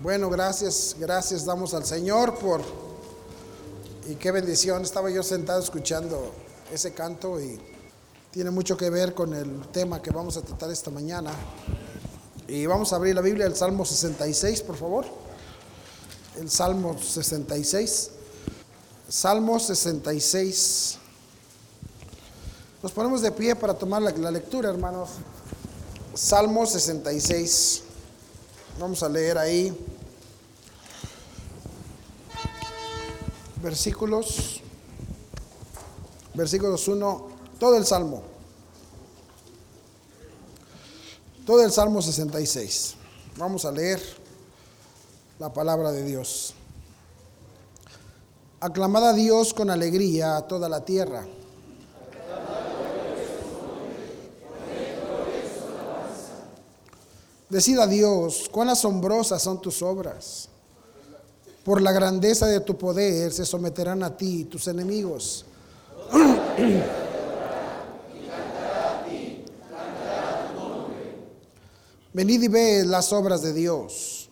Bueno, gracias, gracias damos al Señor por... Y qué bendición, estaba yo sentado escuchando ese canto y tiene mucho que ver con el tema que vamos a tratar esta mañana. Y vamos a abrir la Biblia, el Salmo 66, por favor. El Salmo 66. Salmo 66. Nos ponemos de pie para tomar la, la lectura, hermanos. Salmo 66. Vamos a leer ahí versículos, versículos 1, todo el Salmo, todo el Salmo 66. Vamos a leer la palabra de Dios. Aclamad a Dios con alegría a toda la tierra. Decid a Dios, cuán asombrosas son tus obras. Por la grandeza de tu poder se someterán a ti tus enemigos. Venid y ved las obras de Dios,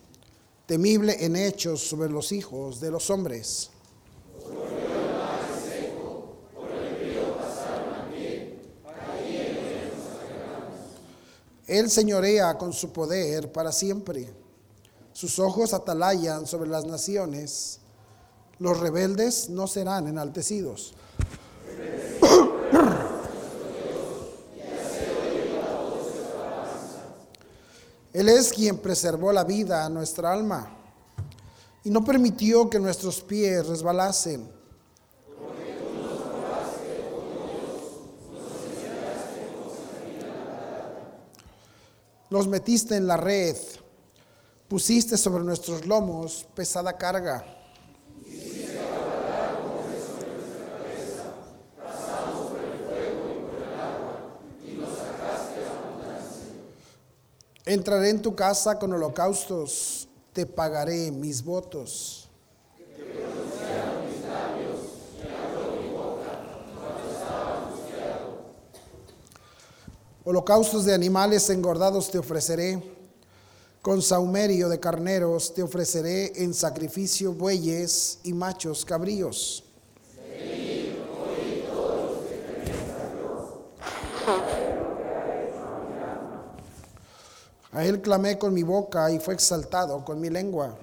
temible en hechos sobre los hijos de los hombres. Él señorea con su poder para siempre. Sus ojos atalayan sobre las naciones. Los rebeldes no serán enaltecidos. Él es quien preservó la vida a nuestra alma y no permitió que nuestros pies resbalasen. Los metiste en la red, pusiste sobre nuestros lomos pesada carga. Entraré en tu casa con holocaustos, te pagaré mis votos. Holocaustos de animales engordados te ofreceré, con saumerio de carneros te ofreceré en sacrificio bueyes y machos cabríos. A él clamé con mi boca y fue exaltado con mi lengua.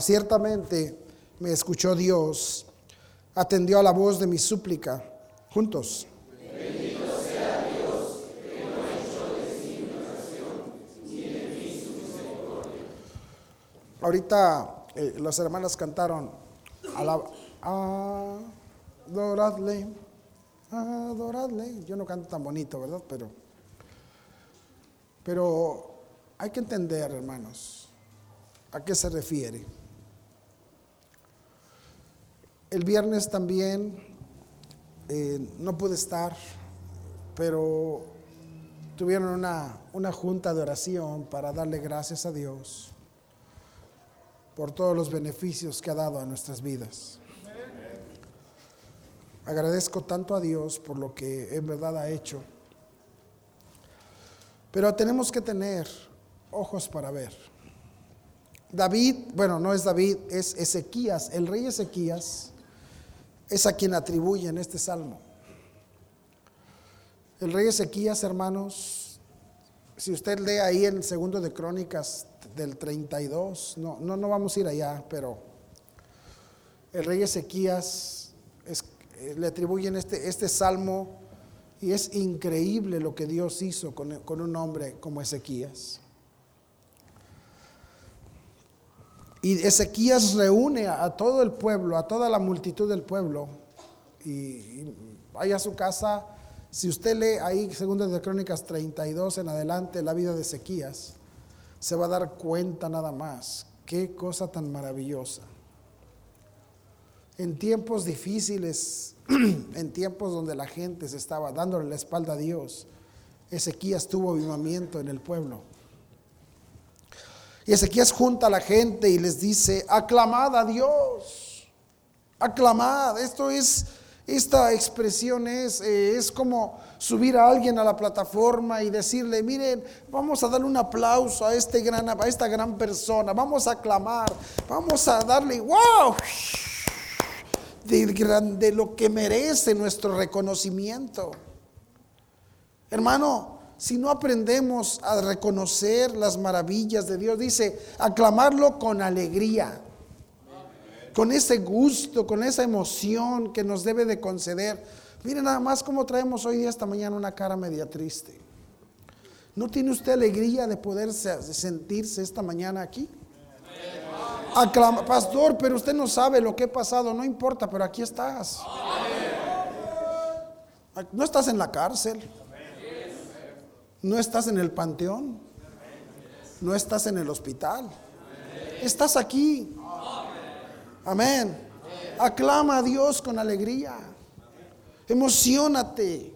Ciertamente me escuchó Dios, atendió a la voz de mi súplica. Juntos. Ahorita eh, las hermanas cantaron, adoradle, adoradle. Yo no canto tan bonito, ¿verdad? Pero, pero hay que entender, hermanos, ¿A qué se refiere? El viernes también eh, no pude estar, pero tuvieron una, una junta de oración para darle gracias a Dios por todos los beneficios que ha dado a nuestras vidas. Agradezco tanto a Dios por lo que en verdad ha hecho. Pero tenemos que tener ojos para ver. David, bueno, no es David, es Ezequías, el rey Ezequías es a quien atribuyen este salmo. El rey Ezequías, hermanos, si usted lee ahí en el segundo de Crónicas del 32, no, no, no vamos a ir allá, pero el rey Ezequías eh, le atribuyen este, este salmo y es increíble lo que Dios hizo con, con un hombre como Ezequías. Y Ezequías reúne a, todo el pueblo, a toda la multitud del pueblo, y, y vaya a su casa. Si usted lee ahí, segundo de Crónicas 32 en adelante, la vida de Ezequías, se va a dar cuenta nada más. Qué cosa tan maravillosa. En tiempos difíciles, en tiempos donde la gente se estaba dándole la espalda a Dios, Ezequías tuvo avivamiento en el pueblo. Y Ezequías junta a la gente y les dice, aclamad a Dios, aclamad. Esto es, Esta expresión es, eh, es como subir a alguien a la plataforma y decirle, miren, vamos a darle un aplauso a, este gran, a esta gran persona, vamos a aclamar, vamos a darle, wow, de, de lo que merece nuestro reconocimiento. Hermano, si no aprendemos a reconocer las maravillas de Dios, dice, aclamarlo con alegría con ese gusto, con esa emoción que nos debe de conceder. Miren nada más cómo traemos hoy esta mañana una cara media triste. ¿No tiene usted alegría de poder sentirse esta mañana aquí? Aclama, pastor, pero usted no sabe lo que ha pasado, no importa, pero aquí estás. No estás en la cárcel. No estás en el panteón. No estás en el hospital. Estás aquí. Amén. Aclama a Dios con alegría. Emocionate.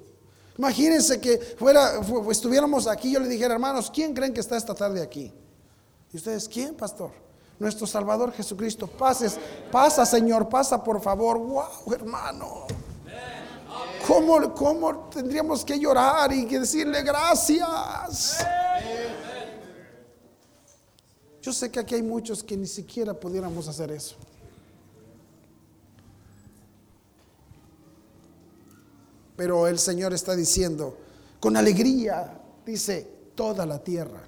Imagínense que fuera, estuviéramos aquí, yo le dijera, hermanos, ¿quién creen que está esta tarde aquí? ¿Y ustedes quién, pastor? Nuestro Salvador Jesucristo. Pases, pasa, Señor, pasa por favor. Wow, hermano. ¿Cómo, ¿Cómo tendríamos que llorar y decirle gracias? Yo sé que aquí hay muchos que ni siquiera pudiéramos hacer eso. Pero el Señor está diciendo, con alegría, dice, toda la tierra.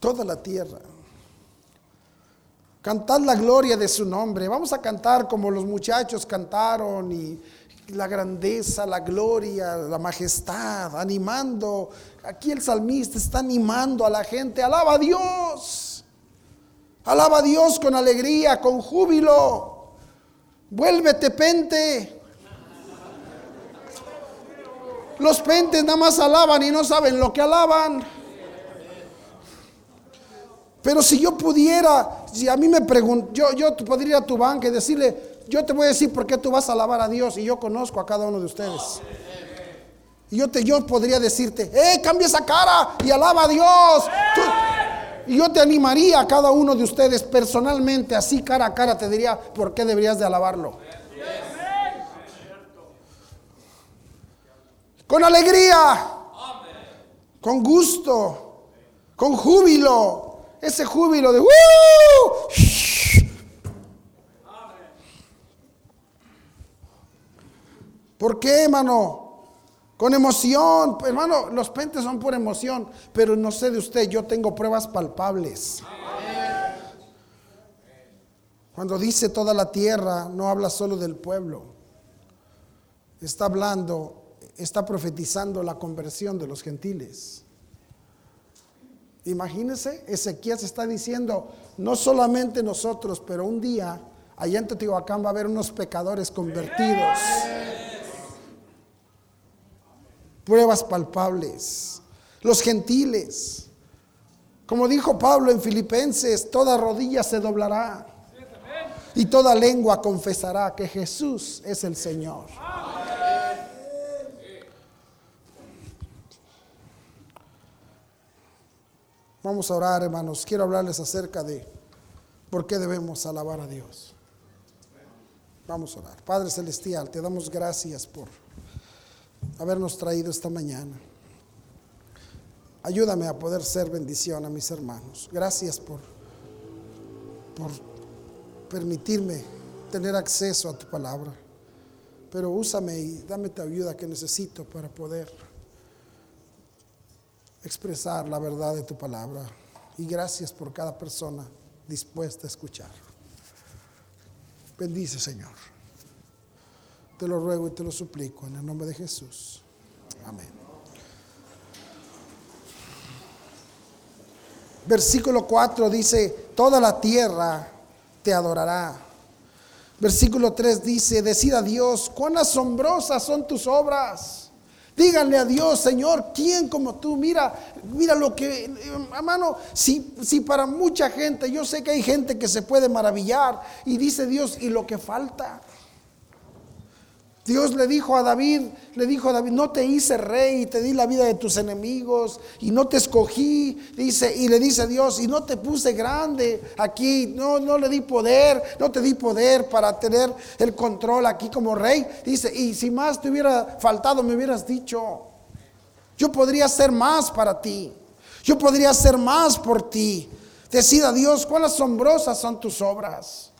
Toda la tierra. Cantad la gloria de su nombre. Vamos a cantar como los muchachos cantaron y la grandeza, la gloria, la majestad, animando. Aquí el salmista está animando a la gente. Alaba a Dios. Alaba a Dios con alegría, con júbilo. Vuélvete pente. Los pentes nada más alaban y no saben lo que alaban. Pero si yo pudiera, si a mí me pregunto, yo, yo podría ir a tu banca y decirle, yo te voy a decir por qué tú vas a alabar a Dios y yo conozco a cada uno de ustedes. Y yo, te, yo podría decirte, ¡eh, cambia esa cara y alaba a Dios! y yo te animaría a cada uno de ustedes personalmente, así cara a cara, te diría por qué deberías de alabarlo. con alegría, con gusto, con júbilo, ese júbilo de ¿Por qué, hermano? Con emoción, hermano, los pentes son por emoción, pero no sé de usted, yo tengo pruebas palpables. Cuando dice toda la tierra, no habla solo del pueblo, está hablando está profetizando la conversión de los gentiles. Imagínense, Ezequiel se está diciendo, no solamente nosotros, pero un día allá en Teotihuacán va a haber unos pecadores convertidos. Pruebas palpables. Los gentiles. Como dijo Pablo en Filipenses, toda rodilla se doblará y toda lengua confesará que Jesús es el Señor. Vamos a orar, hermanos. Quiero hablarles acerca de por qué debemos alabar a Dios. Vamos a orar. Padre Celestial, te damos gracias por habernos traído esta mañana. Ayúdame a poder ser bendición a mis hermanos. Gracias por, por permitirme tener acceso a tu palabra. Pero úsame y dame tu ayuda que necesito para poder expresar la verdad de tu palabra. Y gracias por cada persona dispuesta a escuchar. Bendice, Señor. Te lo ruego y te lo suplico en el nombre de Jesús. Amén. Versículo 4 dice, toda la tierra te adorará. Versículo 3 dice, decid a Dios, cuán asombrosas son tus obras. Díganle a Dios, Señor, ¿quién como tú? Mira, mira lo que, hermano, si, si para mucha gente, yo sé que hay gente que se puede maravillar y dice Dios, y lo que falta. Dios le dijo a David, le dijo a David, no te hice rey y te di la vida de tus enemigos y no te escogí, dice, y le dice a Dios, y no te puse grande aquí, no, no le di poder, no te di poder para tener el control aquí como rey. Dice, y si más te hubiera faltado, me hubieras dicho, yo podría hacer más para ti, yo podría hacer más por ti. Decida Dios, cuán asombrosas son tus obras.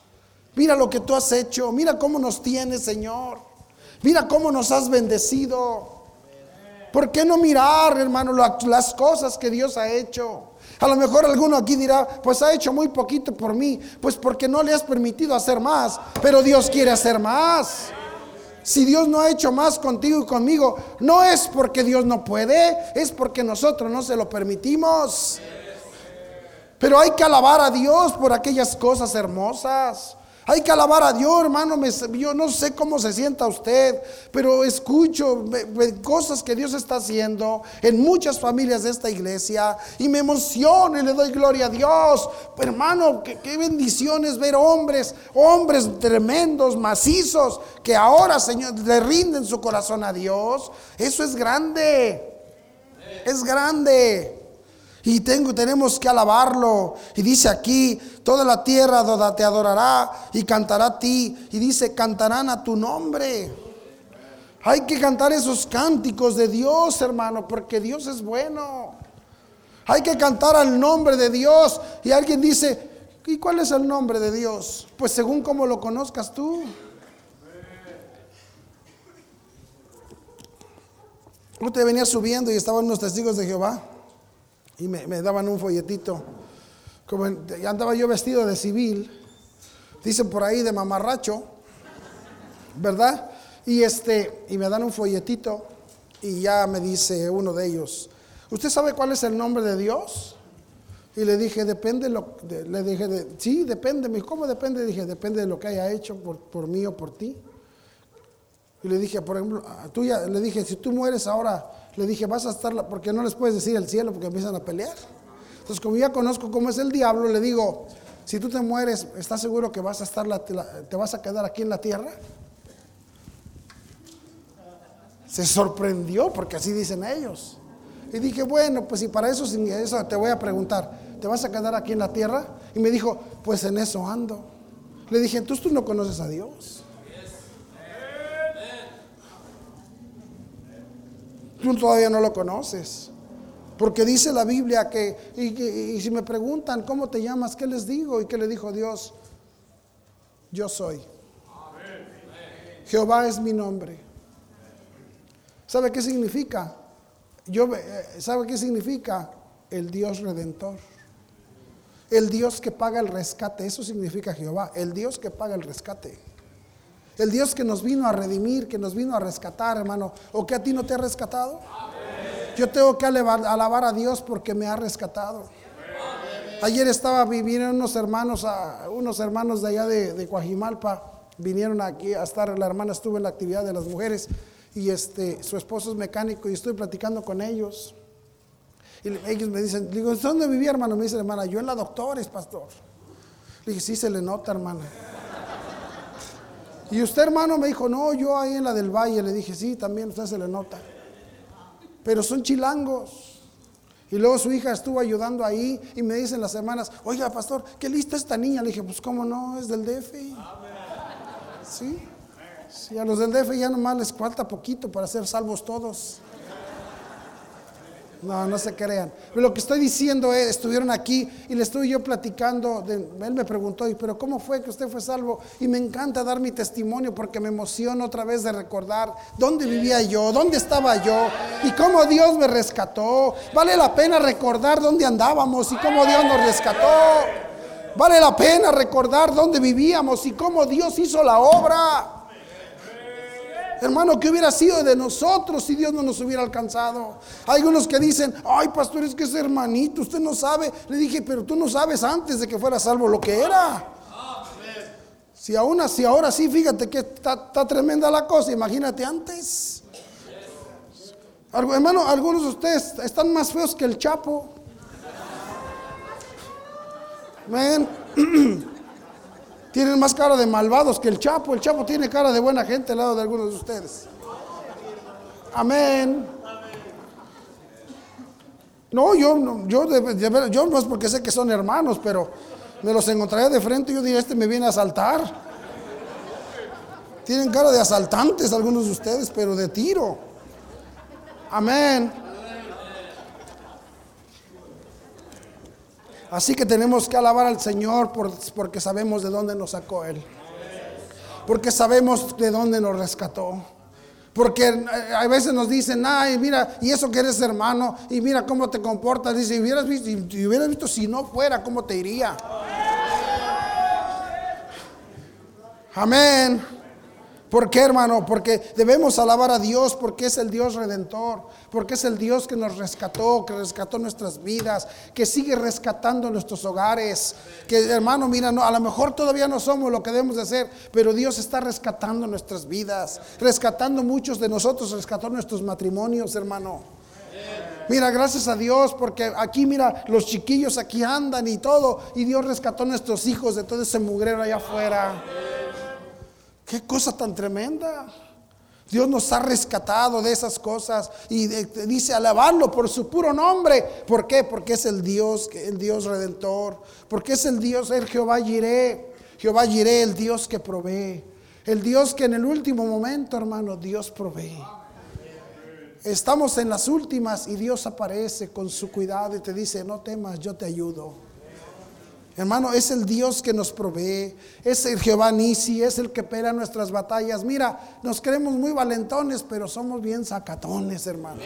Mira lo que tú has hecho, mira cómo nos tienes, Señor. Mira cómo nos has bendecido. ¿Por qué no mirar, hermano, las cosas que Dios ha hecho? A lo mejor alguno aquí dirá, pues ha hecho muy poquito por mí, pues porque no le has permitido hacer más, pero Dios quiere hacer más. Si Dios no ha hecho más contigo y conmigo, no es porque Dios no puede, es porque nosotros no se lo permitimos. Pero hay que alabar a Dios por aquellas cosas hermosas. Hay que alabar a Dios, hermano. yo no sé cómo se sienta usted, pero escucho cosas que Dios está haciendo en muchas familias de esta iglesia y me emociono y le doy gloria a Dios. hermano, qué, qué bendiciones ver hombres, hombres tremendos, macizos, que ahora, Señor, le rinden su corazón a Dios. Eso es grande. Es grande. Y tengo, tenemos que alabarlo. Y dice aquí, toda la tierra te adorará y cantará a ti. Y dice, cantarán a tu nombre. Hay que cantar esos cánticos de Dios, hermano, porque Dios es bueno. Hay que cantar al nombre de Dios. Y alguien dice, ¿y cuál es el nombre de Dios? Pues según como lo conozcas tú. Usted venía subiendo y estaban unos testigos de Jehová y me, daban un folletito. Como andaba yo vestido de civil, dicen por ahí de mamarracho, ¿verdad? Y este, y me dan un folletito y ya me dice uno de ellos, ¿usted sabe cuál es el nombre de Dios? Y le dije, depende, lo, le dije, de, sí, depende. ¿Cómo depende? Dije, depende de lo que haya hecho por, por mí o por ti. Y le dije, por ejemplo, tú ya, le dije, si tú mueres ahora, le dije, vas a estar, porque no les puedes decir el cielo porque empiezan a pelear. Entonces, como ya conozco cómo es el diablo, le digo, si tú te mueres, ¿estás seguro que vas a estar, te vas a quedar aquí en la tierra? Se sorprendió porque así dicen ellos. Y dije, bueno, pues si para eso, eso te voy a preguntar, ¿te vas a quedar aquí en la tierra? Y me dijo, pues en eso ando. Le dije, entonces tú no conoces a Dios. Tú todavía no lo conoces. Porque dice la Biblia que, y, si me preguntan, ¿cómo te llamas? ¿Qué les digo? ¿Y qué le dijo Dios? Yo soy. Jehová es mi nombre. ¿Sabe qué significa? Yo, eh, ¿Sabe qué significa? El Dios redentor. El Dios que paga el rescate. Eso significa Jehová. El Dios que paga el rescate. El Dios que nos vino a redimir, que nos vino a rescatar, hermano. ¿O que a ti no te ha rescatado? Yo tengo que alabar, a Dios porque me ha rescatado. Ayer estaba, vinieron unos hermanos, unos hermanos de allá de, de Coajimalpa, vinieron aquí a estar, la hermana estuvo en la actividad de las mujeres y este, su esposo es mecánico y estoy platicando con ellos. Y ellos me dicen, digo, ¿dónde vivía hermano? Me dice hermana, yo en la doctores, pastor. Le dije, sí se le nota, hermana. Y usted, hermano, me dijo, no, yo ahí en la del valle. Le dije, sí, también usted se le nota. Pero son chilangos. Y luego su hija estuvo ayudando ahí y me dicen las hermanas, oiga, pastor, qué lista esta niña. Le dije, pues cómo no, es del DF. Sí. Sí, a los del DF ya nomás les falta poquito para ser salvos todos. No, no se crean. Pero lo que estoy diciendo es, estuvieron aquí y le estuve yo platicando, él me preguntó, pero ¿cómo fue que usted fue salvo? Y me encanta dar mi testimonio porque me emociona otra vez de recordar dónde vivía yo, dónde estaba yo y cómo Dios me rescató. Vale la pena recordar dónde andábamos y cómo Dios nos rescató. Vale la pena recordar dónde vivíamos y cómo Dios hizo la obra. Hermano, ¿qué hubiera sido de nosotros si Dios no nos hubiera alcanzado? Hay unos que dicen, ay, pastor, es que es hermanito, usted no sabe. Le dije, pero tú no sabes antes de que fuera salvo lo que era. Si aún así, ahora sí, fíjate que está, tremenda la cosa, imagínate antes. Hermano, algunos de ustedes están más feos que el Chapo. Tienen más cara de malvados que el Chapo. El Chapo tiene cara de buena gente al lado de algunos de ustedes. Amén. No, yo, no, yo, yo no es porque sé que son hermanos, pero me los encontraría de frente y yo diría, este me viene a asaltar. Tienen cara de asaltantes algunos de ustedes, pero de tiro. Amén. Así que tenemos que alabar al Señor porque sabemos de dónde nos sacó Él. Porque sabemos de dónde nos rescató. Porque eh, a veces nos dicen, ay, mira, y eso que eres hermano, y mira cómo te comportas. Dice, si hubieras visto, si hubieras visto si no fuera, ¿cómo te iría? Amén. ¿Por qué, hermano? Porque debemos alabar a Dios porque es el Dios redentor, porque es el Dios que nos rescató, que rescató nuestras vidas, que sigue rescatando nuestros hogares. Que, hermano, mira, no, a lo mejor todavía no somos lo que debemos de ser, pero Dios está rescatando nuestras vidas, rescatando muchos de nosotros, rescató nuestros matrimonios, hermano. Mira, gracias a Dios, porque aquí, mira, los chiquillos aquí andan y todo, y Dios rescató nuestros hijos de todo ese mugrero allá afuera. Qué cosa tan tremenda. Dios nos ha rescatado de esas cosas y dice alabarlo por su puro nombre. ¿Por qué? Porque es el Dios, el Dios redentor. Porque es el Dios, el Jehová Jiré. Jehová Jiré, el Dios que provee. El Dios que en el último momento, hermano, Dios provee. Estamos en las últimas y Dios aparece con su cuidado y te dice, no temas, yo te ayudo. Hermano, es el Dios que nos provee, es el Jehová Nisi, es el que pelea nuestras batallas. Mira, nos creemos muy valentones, pero somos bien sacatones, hermano.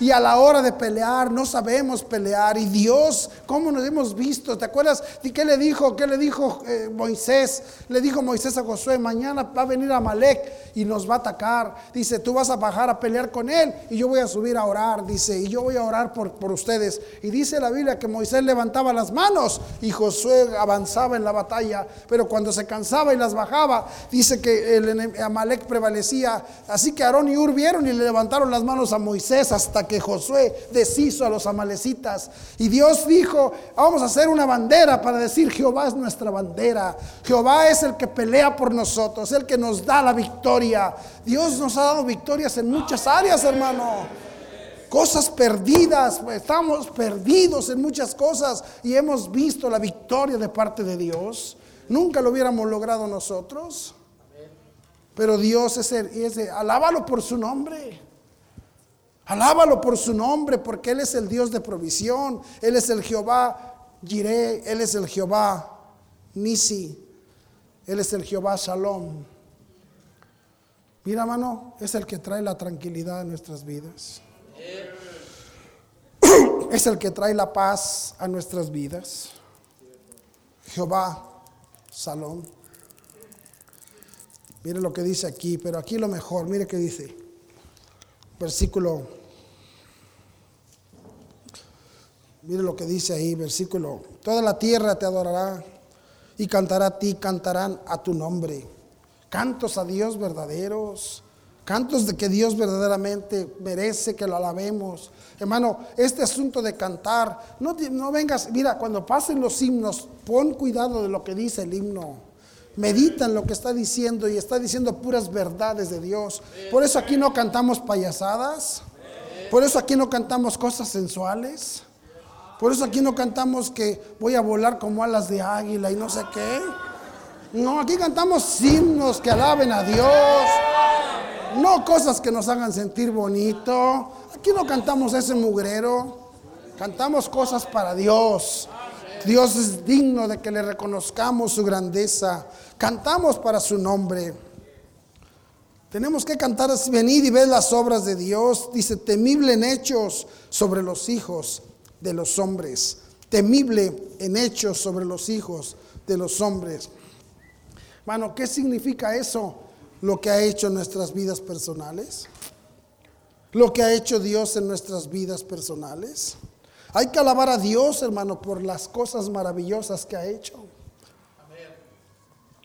Y a la hora de pelear, no sabemos pelear. Y Dios, ¿cómo nos hemos visto? ¿Te acuerdas de qué le dijo? ¿Qué le dijo eh, Moisés? Le dijo Moisés a Josué, mañana va a venir Amalek y nos va a atacar. Dice, tú vas a bajar a pelear con él y yo voy a subir a orar. Dice, y yo voy a orar por, por ustedes. Y dice la Biblia que Moisés levantaba las manos y Josué avanzaba en la batalla. Pero cuando se cansaba y las bajaba, dice que Amalek prevalecía. Así que Aarón y Ur vieron y le levantaron las manos a Moisés hasta que Josué deshizo a los amalecitas. Y Dios dijo, vamos a hacer una bandera para decir, Jehová es nuestra bandera. Jehová es el que pelea por nosotros, el que nos da la victoria. Dios nos ha dado victorias en muchas áreas, hermano. Cosas perdidas, estamos perdidos en muchas cosas y hemos visto la victoria de parte de Dios. Nunca lo hubiéramos logrado nosotros. Pero Dios es el, es el, alábalo por su nombre. Alábalo por su nombre, porque Él es el Dios de provisión. Él es el Jehová Jireh, Él es el Jehová Nisi, Él es el Jehová Shalom. Mira, mano, es el que trae la tranquilidad a nuestras vidas. Es el que trae la paz a nuestras vidas. Jehová Shalom. Mire lo que dice aquí, pero aquí lo mejor, mire qué dice. Versículo Mire lo que dice ahí, versículo. Toda la tierra te adorará y cantará a ti, cantarán a tu nombre. Cantos a Dios verdaderos. Cantos de que Dios verdaderamente merece que lo alabemos. Hermano, este asunto de cantar, no, no vengas, mira, cuando pasen los himnos, pon cuidado de lo que dice el himno. Medita en lo que está diciendo y está diciendo puras verdades de Dios. Por eso aquí no cantamos payasadas. Por eso aquí no cantamos cosas sensuales. Por eso aquí no cantamos que voy a volar como alas de águila y no sé qué. No, aquí cantamos himnos que alaben a Dios. No cosas que nos hagan sentir bonito. Aquí no cantamos ese mugrero. Cantamos cosas para Dios. Dios es digno de que le reconozcamos su grandeza. Cantamos para su nombre. Tenemos que cantar venid y ver las obras de Dios. Dice, temible en hechos sobre los hijos de los hombres, temible en hechos sobre los hijos de los hombres. Hermano, ¿qué significa eso? Lo que ha hecho en nuestras vidas personales. Lo que ha hecho Dios en nuestras vidas personales. Hay que alabar a Dios, hermano, por las cosas maravillosas que ha hecho.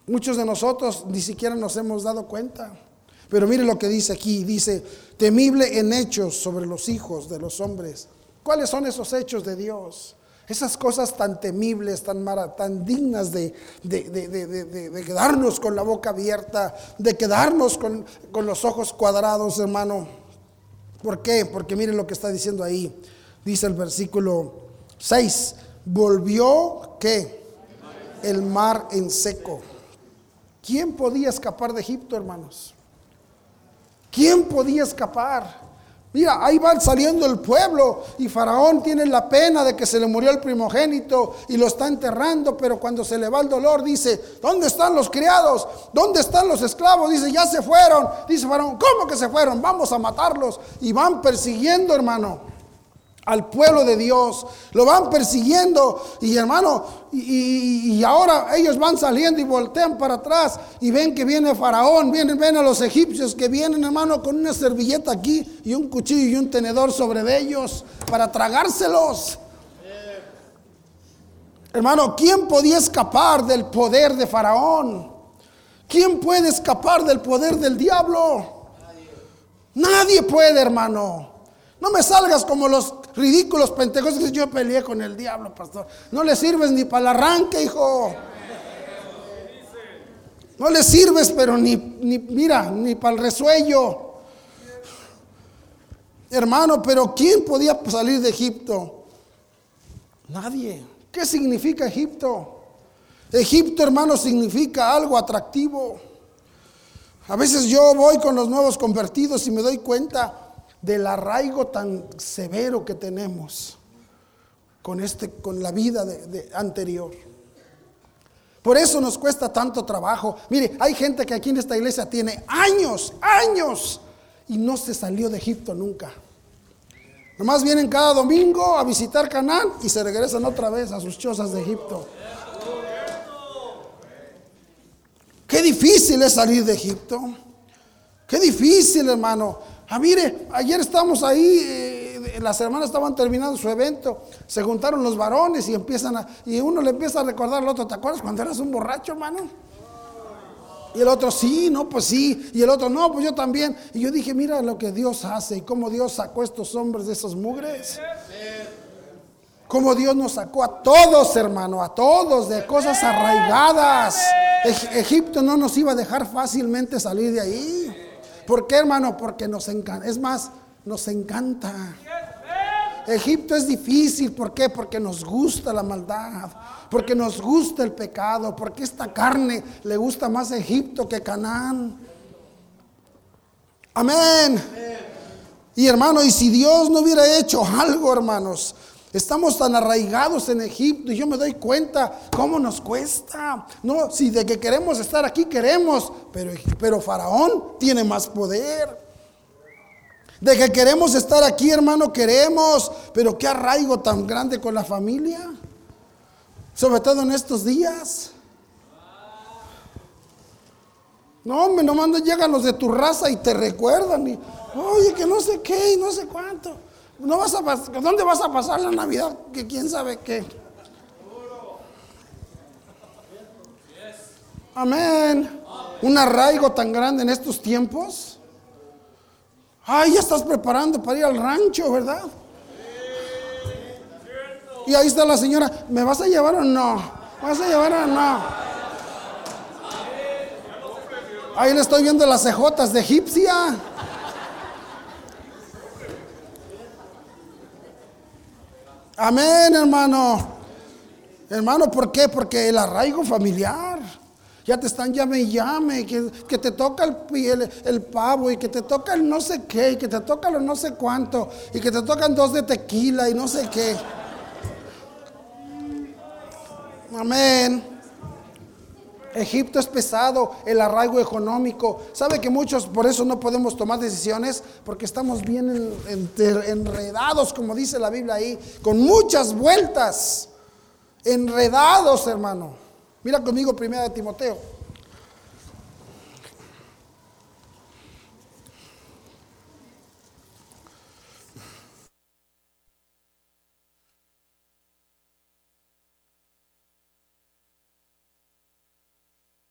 Muchos de nosotros ni siquiera nos hemos dado cuenta. Pero mire lo que dice aquí. Dice, temible en hechos sobre los hijos de los hombres ¿Cuáles son esos hechos de Dios? Esas cosas tan temibles, tan, tan dignas de, de, quedarnos con la boca abierta, de quedarnos con, con los ojos cuadrados, hermano. ¿Por qué? Porque miren lo que está diciendo ahí. Dice el versículo 6. Volvió, ¿qué? El mar en seco. ¿Quién podía escapar de Egipto, hermanos? ¿Quién podía escapar? Mira, ahí va saliendo el pueblo y Faraón tiene la pena de que se le murió el primogénito y lo está enterrando, pero cuando se le va el dolor dice, ¿dónde están los criados? ¿Dónde están los esclavos? Dice, ya se fueron. Dice Faraón, ¿cómo que se fueron? Vamos a matarlos. Y van persiguiendo, hermano al pueblo de Dios. Lo van persiguiendo y hermano, y, ahora ellos van saliendo y voltean para atrás y ven que viene Faraón, vienen, ven a los egipcios que vienen hermano con una servilleta aquí y un cuchillo y un tenedor sobre ellos para tragárselos. Hermano, ¿quién podía escapar del poder de Faraón? ¿Quién puede escapar del poder del diablo? Nadie puede, hermano. No me salgas como los ridículos pentecostes. Yo peleé con el diablo, pastor. No le sirves ni para el arranque, hijo. No le sirves, pero ni, ni mira, ni para el resuello. Hermano, pero ¿quién podía salir de Egipto? Nadie. ¿Qué significa Egipto? Egipto, hermano, significa algo atractivo. A veces yo voy con los nuevos convertidos y me doy cuenta del arraigo tan severo que tenemos con, este, con la vida de, anterior. Por eso nos cuesta tanto trabajo. Mire, hay gente que aquí en esta iglesia tiene años, años, y no se salió de Egipto nunca. Nomás vienen cada domingo a visitar Canaán y se regresan otra vez a sus chozas de Egipto. Qué difícil es salir de Egipto. Qué difícil, hermano. Ah, mire, ayer estábamos ahí, eh, las hermanas estaban terminando su evento, se juntaron los varones y empiezan a, y uno le empieza a recordar al otro, ¿te acuerdas cuando eras un borracho, hermano? Y el otro, sí, no, pues sí. Y el otro, no, pues yo también. Y yo dije, mira lo que Dios hace y cómo Dios sacó a estos hombres de esos mugres. Cómo Dios nos sacó a todos, hermano, a todos de cosas arraigadas. Egipto no nos iba a dejar fácilmente salir de ahí. ¿Por qué, hermano? Porque nos encanta. Es más, nos encanta. Egipto es difícil, ¿por qué? Porque nos gusta la maldad, porque nos gusta el pecado, porque esta carne le gusta más Egipto que Canaán. Amén. Y hermano, y si Dios no hubiera hecho algo, hermanos, Estamos tan arraigados en Egipto y yo me doy cuenta cómo nos cuesta. No, si de que queremos estar aquí queremos, pero, pero Faraón tiene más poder. De que queremos estar aquí, hermano, queremos, pero qué arraigo tan grande con la familia. Sobre todo en estos días. No, hombre, nomás llegan los de tu raza y te recuerdan. Y, Oye, que no sé qué y no sé cuánto. No vas a ¿Dónde vas a pasar la Navidad? Que quién sabe qué. Amén. Un arraigo tan grande en estos tiempos. Ay, ya estás preparando para ir al rancho, ¿verdad? Y ahí está la señora, ¿me vas a llevar o no? ¿Vas a llevar o no? Ahí le estoy viendo las cejotas de egipcia. Amén, hermano. Hermano, ¿por qué? Porque el arraigo familiar. Ya te están llame y llame, que, que te toca el, el, pavo y que te toca el no sé qué, y que te toca lo no sé cuánto, y que te tocan dos de tequila y no sé qué. Amén. Egipto es pesado, el arraigo económico. ¿Sabe que muchos por eso no podemos tomar decisiones? Porque estamos bien enredados, como dice la Biblia ahí, con muchas vueltas. Enredados, hermano. Mira conmigo primera de Timoteo.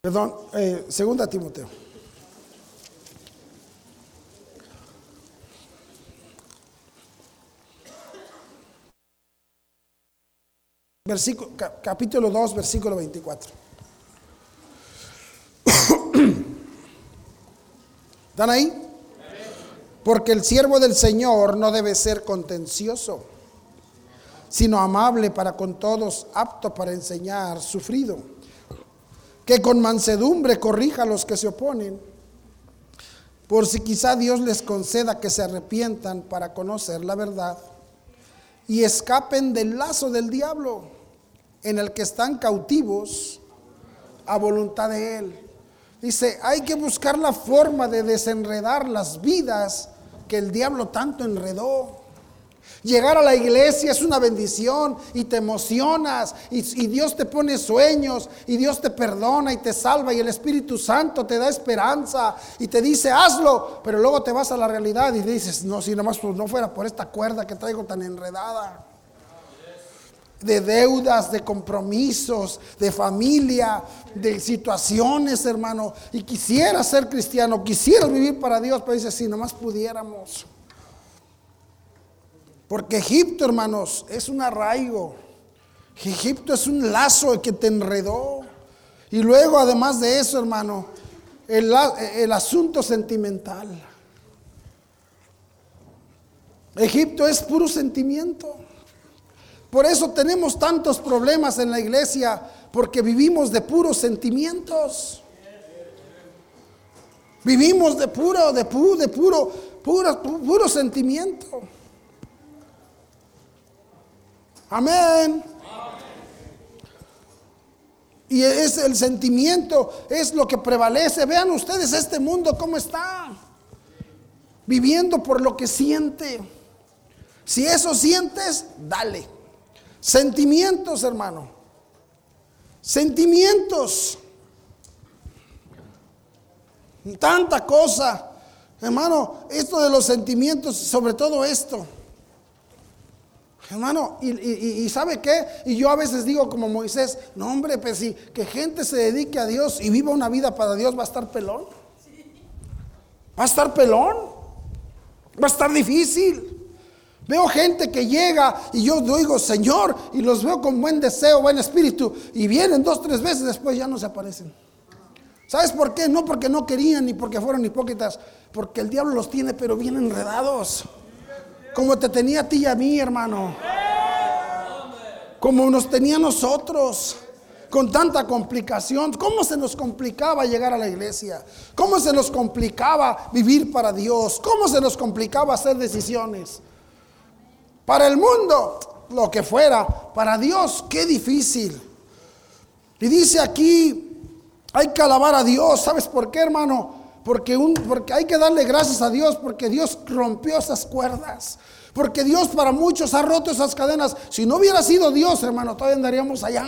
Perdón, eh, segunda Timoteo. versículo, capítulo 2, versículo 24. ¿Están ahí? Porque el siervo del Señor no debe ser contencioso, sino amable para con todos, apto para enseñar, sufrido, que con mansedumbre corrija a los que se oponen, por si quizá Dios les conceda que se arrepientan para conocer la verdad y escapen del lazo del diablo en el que están cautivos a voluntad de Él. Dice, hay que buscar la forma de desenredar las vidas que el diablo tanto enredó. Llegar a la iglesia es una bendición y te emocionas y, Dios te pone sueños y Dios te perdona y te salva y el Espíritu Santo te da esperanza y te dice hazlo, pero luego te vas a la realidad y dices, no, si nomás pues, no fuera por esta cuerda que traigo tan enredada de deudas, de compromisos, de familia, de situaciones, hermano. Y quisiera ser cristiano, quisiera vivir para Dios, pero dice, si nomás pudiéramos. Porque Egipto, hermanos, es un arraigo. Egipto es un lazo que te enredó. Y luego, además de eso, hermano, el, el asunto sentimental. Egipto es puro sentimiento. Por eso tenemos tantos problemas en la iglesia, porque vivimos de puros sentimientos. Vivimos de puro, de puro, de puro, puro, puro sentimiento. Amén. Y es el sentimiento, es lo que prevalece. Vean ustedes este mundo cómo está. Viviendo por lo que siente. Si eso sientes, dale. Sentimientos, hermano. Sentimientos. Tanta cosa. Hermano, esto de los sentimientos, sobre todo esto. Hermano, y, sabe qué? Y yo a veces digo como Moisés, no hombre, pues si que gente se dedique a Dios y viva una vida para Dios, va a estar pelón. Va a estar pelón. Va a estar difícil. Veo gente que llega y yo digo, Señor, y los veo con buen deseo, buen espíritu, y vienen dos, tres veces, después ya no se aparecen. ¿Sabes por qué? No porque no querían ni porque fueron hipócritas, porque el diablo los tiene, pero bien enredados. Como te tenía a ti y a mí, hermano. Como nos tenía a nosotros. Con tanta complicación. ¿Cómo se nos complicaba llegar a la iglesia? ¿Cómo se nos complicaba vivir para Dios? ¿Cómo se nos complicaba hacer decisiones? Para el mundo, lo que fuera. Para Dios, qué difícil. Y dice aquí, hay que alabar a Dios. ¿Sabes por qué, hermano? Porque, un, porque hay que darle gracias a Dios porque Dios rompió esas cuerdas. Porque Dios para muchos ha roto esas cadenas. Si no hubiera sido Dios, hermano, todavía andaríamos allá.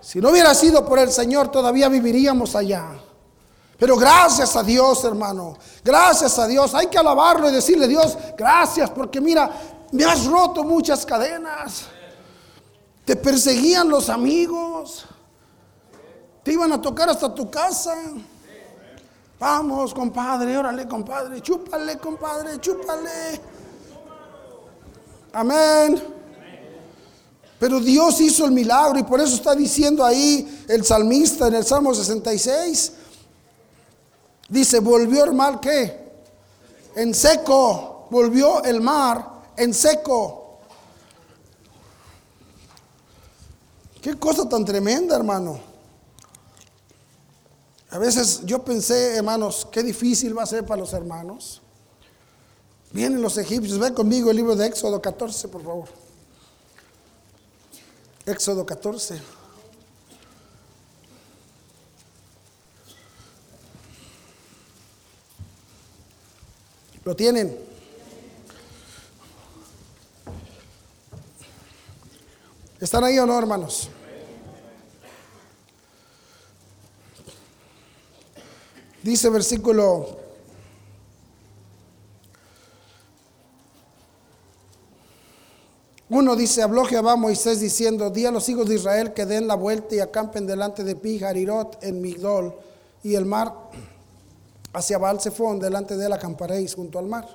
Si no hubiera sido por el Señor, todavía viviríamos allá. Pero gracias a Dios, hermano. Gracias a Dios. Hay que alabarlo y decirle, Dios, gracias, porque mira, me has roto muchas cadenas. Te perseguían los amigos. Te iban a tocar hasta tu casa. Vamos, compadre, órale, compadre, chúpale, compadre, chúpale. Amén. Pero Dios hizo el milagro y por eso está diciendo ahí el salmista en el Salmo 66. Dice, volvió el mar qué? En seco, volvió el mar en seco. Qué cosa tan tremenda, hermano. A veces yo pensé, hermanos, qué difícil va a ser para los hermanos. Vienen los egipcios. Ven conmigo el libro de Éxodo 14, por favor. Éxodo 14. ¿Lo tienen? ¿Están ahí o no, hermanos? Dice versículo Uno dice, habló Jehová a Moisés diciendo, di a los hijos de Israel que den la vuelta y acampen delante de Pijarirot en Migdol y el mar hacia Balsefón, delante de él acamparéis junto al mar.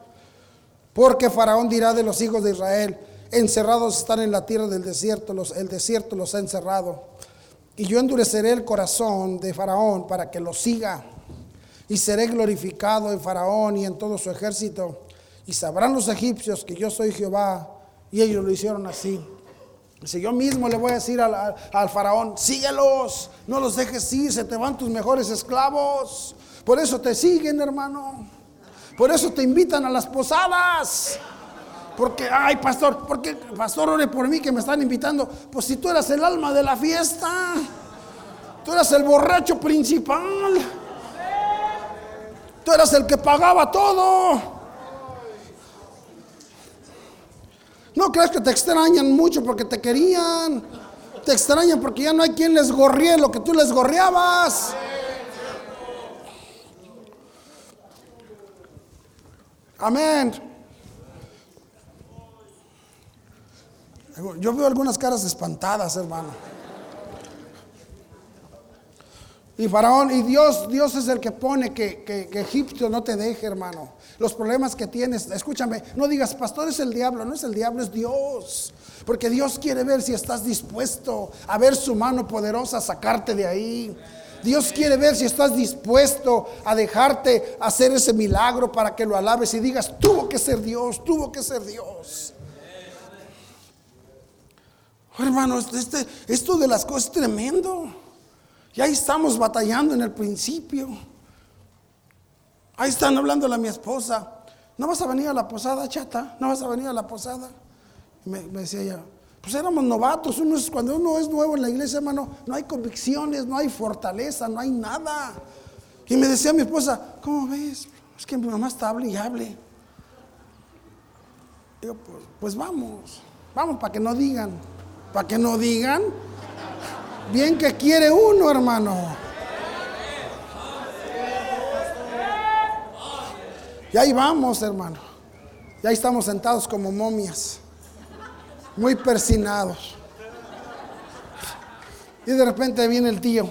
Porque Faraón dirá de los hijos de Israel, encerrados están en la tierra del desierto, los, el desierto los ha encerrado. Y yo endureceré el corazón de Faraón para que lo siga. Y seré glorificado en Faraón y en todo su ejército. Y sabrán los egipcios que yo soy Jehová. Y ellos lo hicieron así. Si yo mismo le voy a decir al, faraón, síguelos, no los dejes ir, se te van tus mejores esclavos. Por eso te siguen, hermano. Por eso te invitan a las posadas. Porque, ay, pastor, porque, pastor, ore por mí que me están invitando. Pues si tú eras el alma de la fiesta, tú eras el borracho principal, tú eras el que pagaba todo. No crees que te extrañan mucho porque te querían. Te extrañan porque ya no hay quien les gorríe lo que tú les gorreabas. Amén. Yo veo algunas caras espantadas, hermano. Y Faraón, y Dios, Dios es el que pone que, que, Egipto no te deje, hermano. Los problemas que tienes, escúchame, no digas, pastor es el diablo, no es el diablo, es Dios. Porque Dios quiere ver si estás dispuesto a ver su mano poderosa, sacarte de ahí. Dios quiere ver si estás dispuesto a dejarte hacer ese milagro para que lo alabes y digas, tuvo que ser Dios, tuvo que ser Dios. hermano, este, esto de las cosas es tremendo. Y ahí estamos batallando en el principio. Ahí están hablando a mi esposa. ¿No vas a venir a la posada, chata? ¿No vas a venir a la posada? me, decía ella, pues éramos novatos. cuando uno es nuevo en la iglesia, hermano, no hay convicciones, no hay fortaleza, no hay nada. Y me decía mi esposa, ¿cómo ves? Es que mi mamá está hable y hable. Digo, pues, pues vamos, vamos para que no digan, para que no digan Bien que quiere uno, hermano. Y ahí vamos, hermano. Y ahí estamos sentados como momias, muy persinados. Y de repente viene el tío.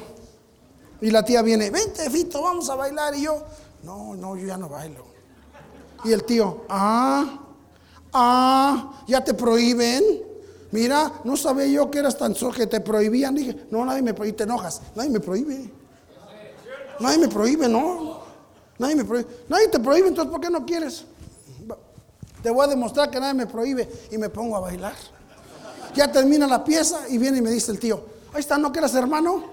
Y la tía viene, vente, Fito, vamos a bailar. Y yo, no, no, yo ya no bailo. Y el tío, ah, ah, ya te prohíben. Mira, no sabía yo que eras tan solo que te prohibían. Dije, no, nadie me prohíbe, te enojas. Nadie me prohíbe. Nadie me prohíbe, no. Nadie me prohíbe. Nadie te prohíbe, entonces ¿por qué no quieres? Te voy a demostrar que nadie me prohíbe y me pongo a bailar. Ya termina la pieza y viene y me dice el tío, ahí está, ¿no que hermano?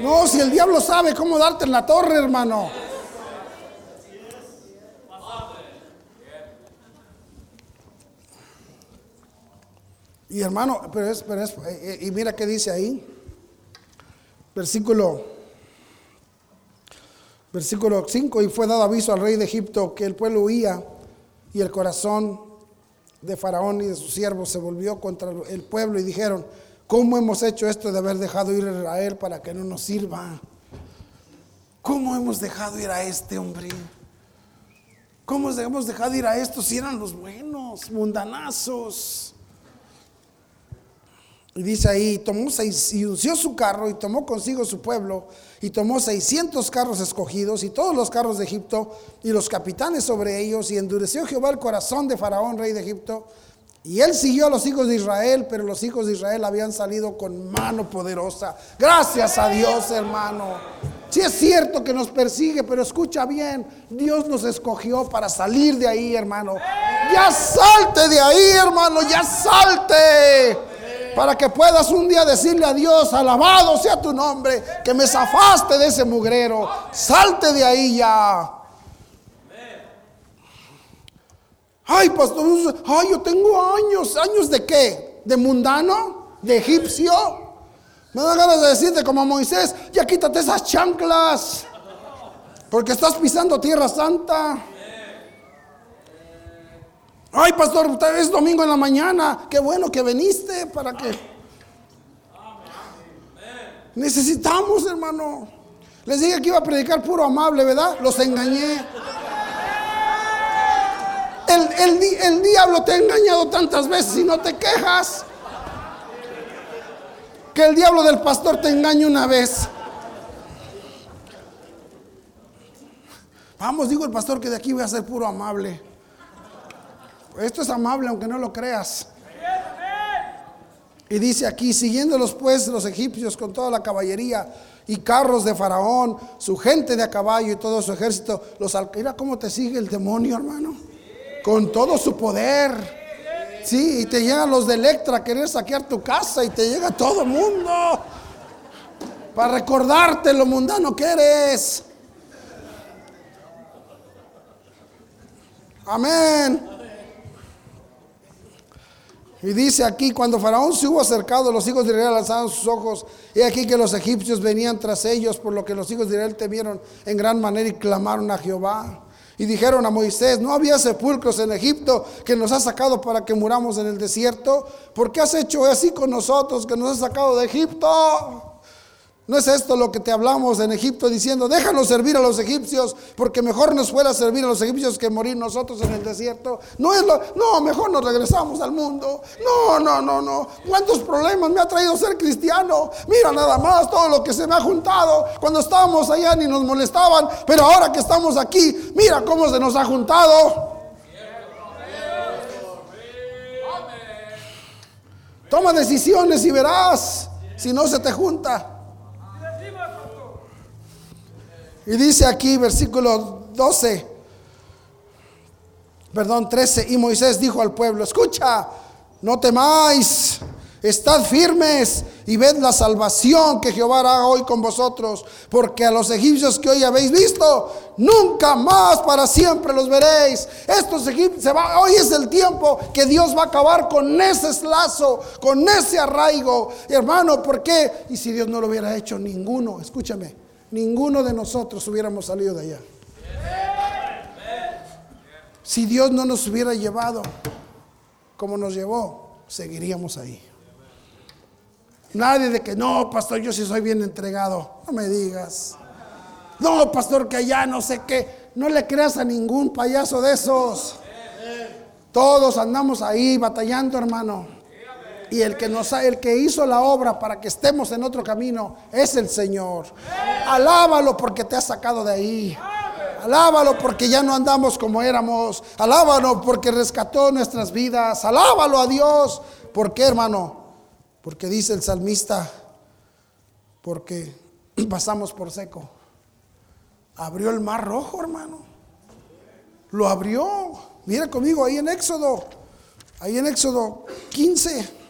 No, si el diablo sabe cómo darte en la torre, hermano. Y hermano, pero es, pero es, eh, eh, y mira qué dice ahí, versículo, versículo 5, y fue dado aviso al rey de Egipto que el pueblo huía y el corazón de Faraón y de sus siervos se volvió contra el pueblo y dijeron, ¿cómo hemos hecho esto de haber dejado ir a Israel para que no nos sirva? ¿Cómo hemos dejado ir a este hombre? ¿Cómo hemos dejado ir a estos si eran los buenos, mundanazos? Y dice ahí, tomó seis, y unció su carro y tomó consigo su pueblo y tomó 600 carros escogidos y todos los carros de Egipto y los capitanes sobre ellos y endureció Jehová el corazón de Faraón, rey de Egipto. Y él siguió a los hijos de Israel, pero los hijos de Israel habían salido con mano poderosa. Gracias a Dios, hermano. Si es cierto que nos persigue, pero escucha bien, Dios nos escogió para salir de ahí, hermano. Ya salte de ahí, hermano, ya salte para que puedas un día decirle a Dios, alabado sea tu nombre, que me zafaste de ese mugrero, salte de ahí ya. Ay, pastor, ay, yo tengo años, años de qué? ¿De mundano? ¿De egipcio? Me da ganas de decirte como a Moisés, ya quítate esas chanclas, porque estás pisando tierra santa. Ay, pastor, usted es domingo en la mañana. Qué bueno que viniste para que. Necesitamos, hermano. Les dije que iba a predicar puro amable, ¿verdad? Los engañé. El, el, diablo te ha engañado tantas veces y no te quejas. Que el diablo del pastor te engañe una vez. Vamos, digo el pastor que de aquí voy a ser puro amable. Esto es amable aunque no lo creas. Y dice aquí, siguiéndolos pues los egipcios con toda la caballería y carros de Faraón, su gente de a caballo y todo su ejército, los mira cómo te sigue el demonio, hermano, con todo su poder. Sí, y te llegan los de Electra a querer saquear tu casa y te llega todo el mundo para recordarte lo mundano que eres. Amén. Y dice aquí, cuando Faraón se hubo acercado, los hijos de Israel alzaron sus ojos, y aquí que los egipcios venían tras ellos, por lo que los hijos de Israel temieron en gran manera y clamaron a Jehová. Y dijeron a Moisés, ¿no había sepulcros en Egipto que nos has sacado para que muramos en el desierto? ¿Por qué has hecho así con nosotros que nos has sacado de Egipto? ¿No es esto lo que te hablamos en Egipto diciendo, déjanos servir a los egipcios, porque mejor nos fuera servir a los egipcios que morir nosotros en el desierto? No es lo, no, mejor nos regresamos al mundo. No, no, no, no. ¿Cuántos problemas me ha traído ser cristiano? Mira nada más todo lo que se me ha juntado. Cuando estábamos allá ni nos molestaban, pero ahora que estamos aquí, mira cómo se nos ha juntado. Toma decisiones y verás si no se te junta. Y dice aquí, versículo 12, perdón, 13, y Moisés dijo al pueblo, escucha, no temáis, estad firmes y ved la salvación que Jehová hará hoy con vosotros, porque a los egipcios que hoy habéis visto, nunca más para siempre los veréis. Estos egipcios, hoy es el tiempo que Dios va a acabar con ese lazo, con ese arraigo. Hermano, ¿por qué? Y si Dios no lo hubiera hecho ninguno, escúchame, ninguno de nosotros hubiéramos salido de allá. Si Dios no nos hubiera llevado como nos llevó, seguiríamos ahí. Nadie de que, no, pastor, yo sí soy bien entregado. No me digas. No, pastor, que allá no sé qué. No le creas a ningún payaso de esos. Todos andamos ahí batallando, hermano. Y el que, nos, el que hizo la obra para que estemos en otro camino es el Señor. Alábalo porque te ha sacado de ahí. Alábalo porque ya no andamos como éramos. Alábalo porque rescató nuestras vidas. Alábalo a Dios. ¿Por qué, hermano? Porque dice el salmista, porque pasamos por seco. Abrió el mar rojo, hermano. Lo abrió. Mira conmigo ahí en Éxodo. Ahí en Éxodo 15.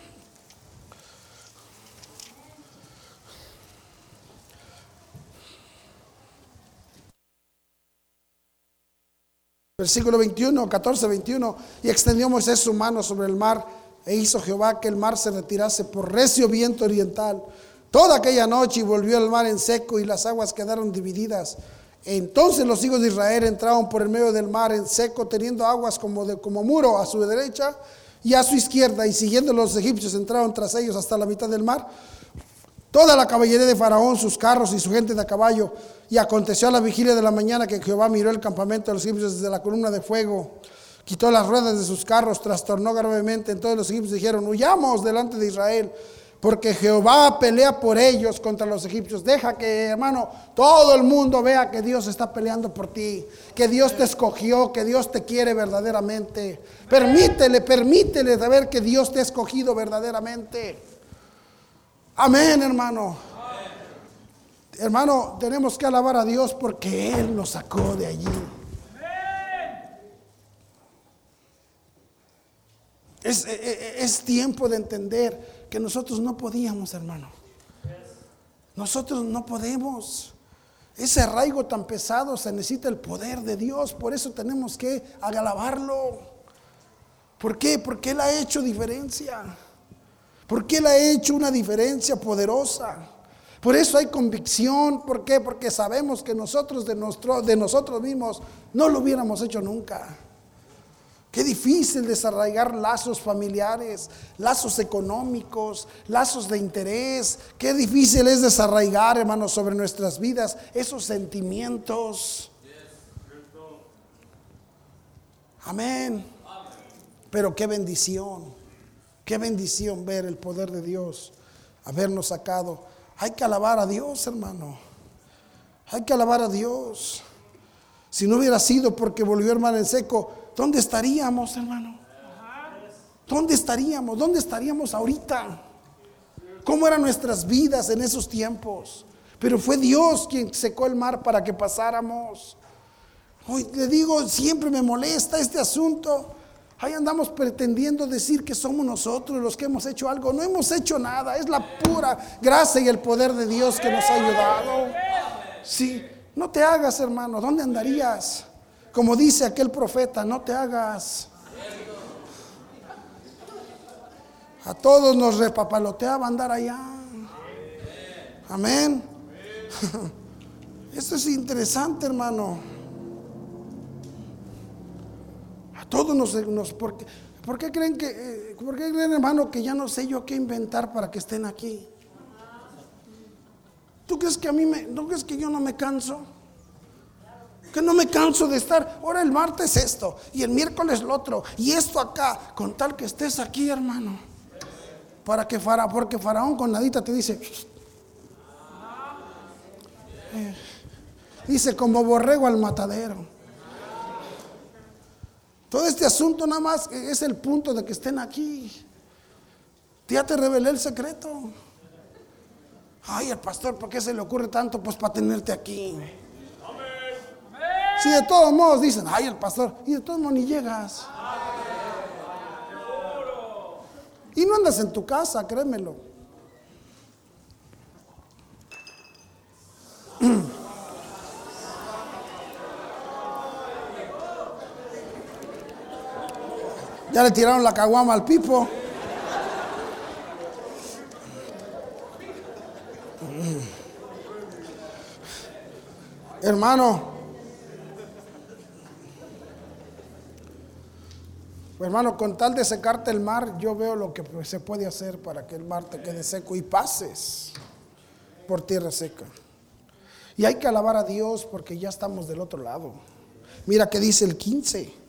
Versículo 21, 14, 21. Y extendió Moisés su mano sobre el mar e hizo Jehová que el mar se retirase por recio viento oriental toda aquella noche y volvió el mar en seco y las aguas quedaron divididas. Entonces los hijos de Israel entraron por el medio del mar en seco, teniendo aguas como, de, como muro a su derecha y a su izquierda, y siguiendo los egipcios entraron tras ellos hasta la mitad del mar. Toda la caballería de Faraón, sus carros y su gente de a caballo, y aconteció a la vigilia de la mañana que Jehová miró el campamento de los egipcios desde la columna de fuego. Quitó las ruedas de sus carros, trastornó gravemente. Entonces los egipcios dijeron, huyamos delante de Israel, porque Jehová pelea por ellos contra los egipcios. Deja que, hermano, todo el mundo vea que Dios está peleando por ti, que Dios te escogió, que Dios te quiere verdaderamente. Permítele, permítele saber que Dios te ha escogido verdaderamente. Amén, hermano. Hermano, tenemos que alabar a Dios porque Él nos sacó de allí. Es, e, e, es, tiempo de entender que nosotros no podíamos, hermano. Nosotros no podemos. Ese arraigo tan pesado se necesita el poder de Dios. Por eso tenemos que alabarlo. ¿Por qué? Porque Él ha hecho diferencia. Porque Él ha hecho una diferencia poderosa. Por eso hay convicción. ¿Por qué? Porque sabemos que nosotros de, de nosotros mismos no lo hubiéramos hecho nunca. Qué difícil desarraigar lazos familiares, lazos económicos, lazos de interés. Qué difícil es desarraigar, hermanos, sobre nuestras vidas esos sentimientos. Amén. Pero qué bendición, qué bendición ver el poder de Dios habernos sacado hay que alabar a Dios, hermano. Hay que alabar a Dios. Si no hubiera sido porque volvió mar en seco, ¿dónde estaríamos, hermano? ¿Dónde estaríamos? ¿Dónde estaríamos ahorita? ¿Cómo eran nuestras vidas en esos tiempos? Pero fue Dios quien secó el mar para que pasáramos. Hoy le digo, siempre me molesta este asunto. Ahí andamos pretendiendo decir que somos nosotros los que hemos hecho algo. No hemos hecho nada. Es la pura gracia y el poder de Dios que nos ha ayudado. Sí, no te hagas, hermano. ¿Dónde andarías? Como dice aquel profeta, no te hagas. A todos nos repapaloteaba andar allá. Amén. Esto es interesante, hermano. Todos nos... nos ¿por, qué, creen que, eh, por qué creen, hermano, que ya no sé yo qué inventar para que estén aquí? ¿Tú crees que a mí me... ¿No crees que yo no me canso? Que no me canso de estar. Ahora el martes esto y el miércoles lo otro y esto acá, con tal que estés aquí, hermano. Para que Faraón, porque Faraón con nadita te dice, eh, dice como borrego al matadero. Todo este asunto nada más es el punto de que estén aquí. Ya te revelé el secreto. Ay, el pastor, ¿por qué se le ocurre tanto? Pues para tenerte aquí. Si de todos modos dicen, ay, el pastor, y de todos modos ni llegas. Y no andas en tu casa, créemelo. Ya le tiraron la caguama al pipo. Hermano, hermano, con tal de secarte el mar, yo veo lo que se puede hacer para que el mar te quede seco y pases por tierra seca. Y hay que alabar a Dios porque ya estamos del otro lado. Mira que dice el 15.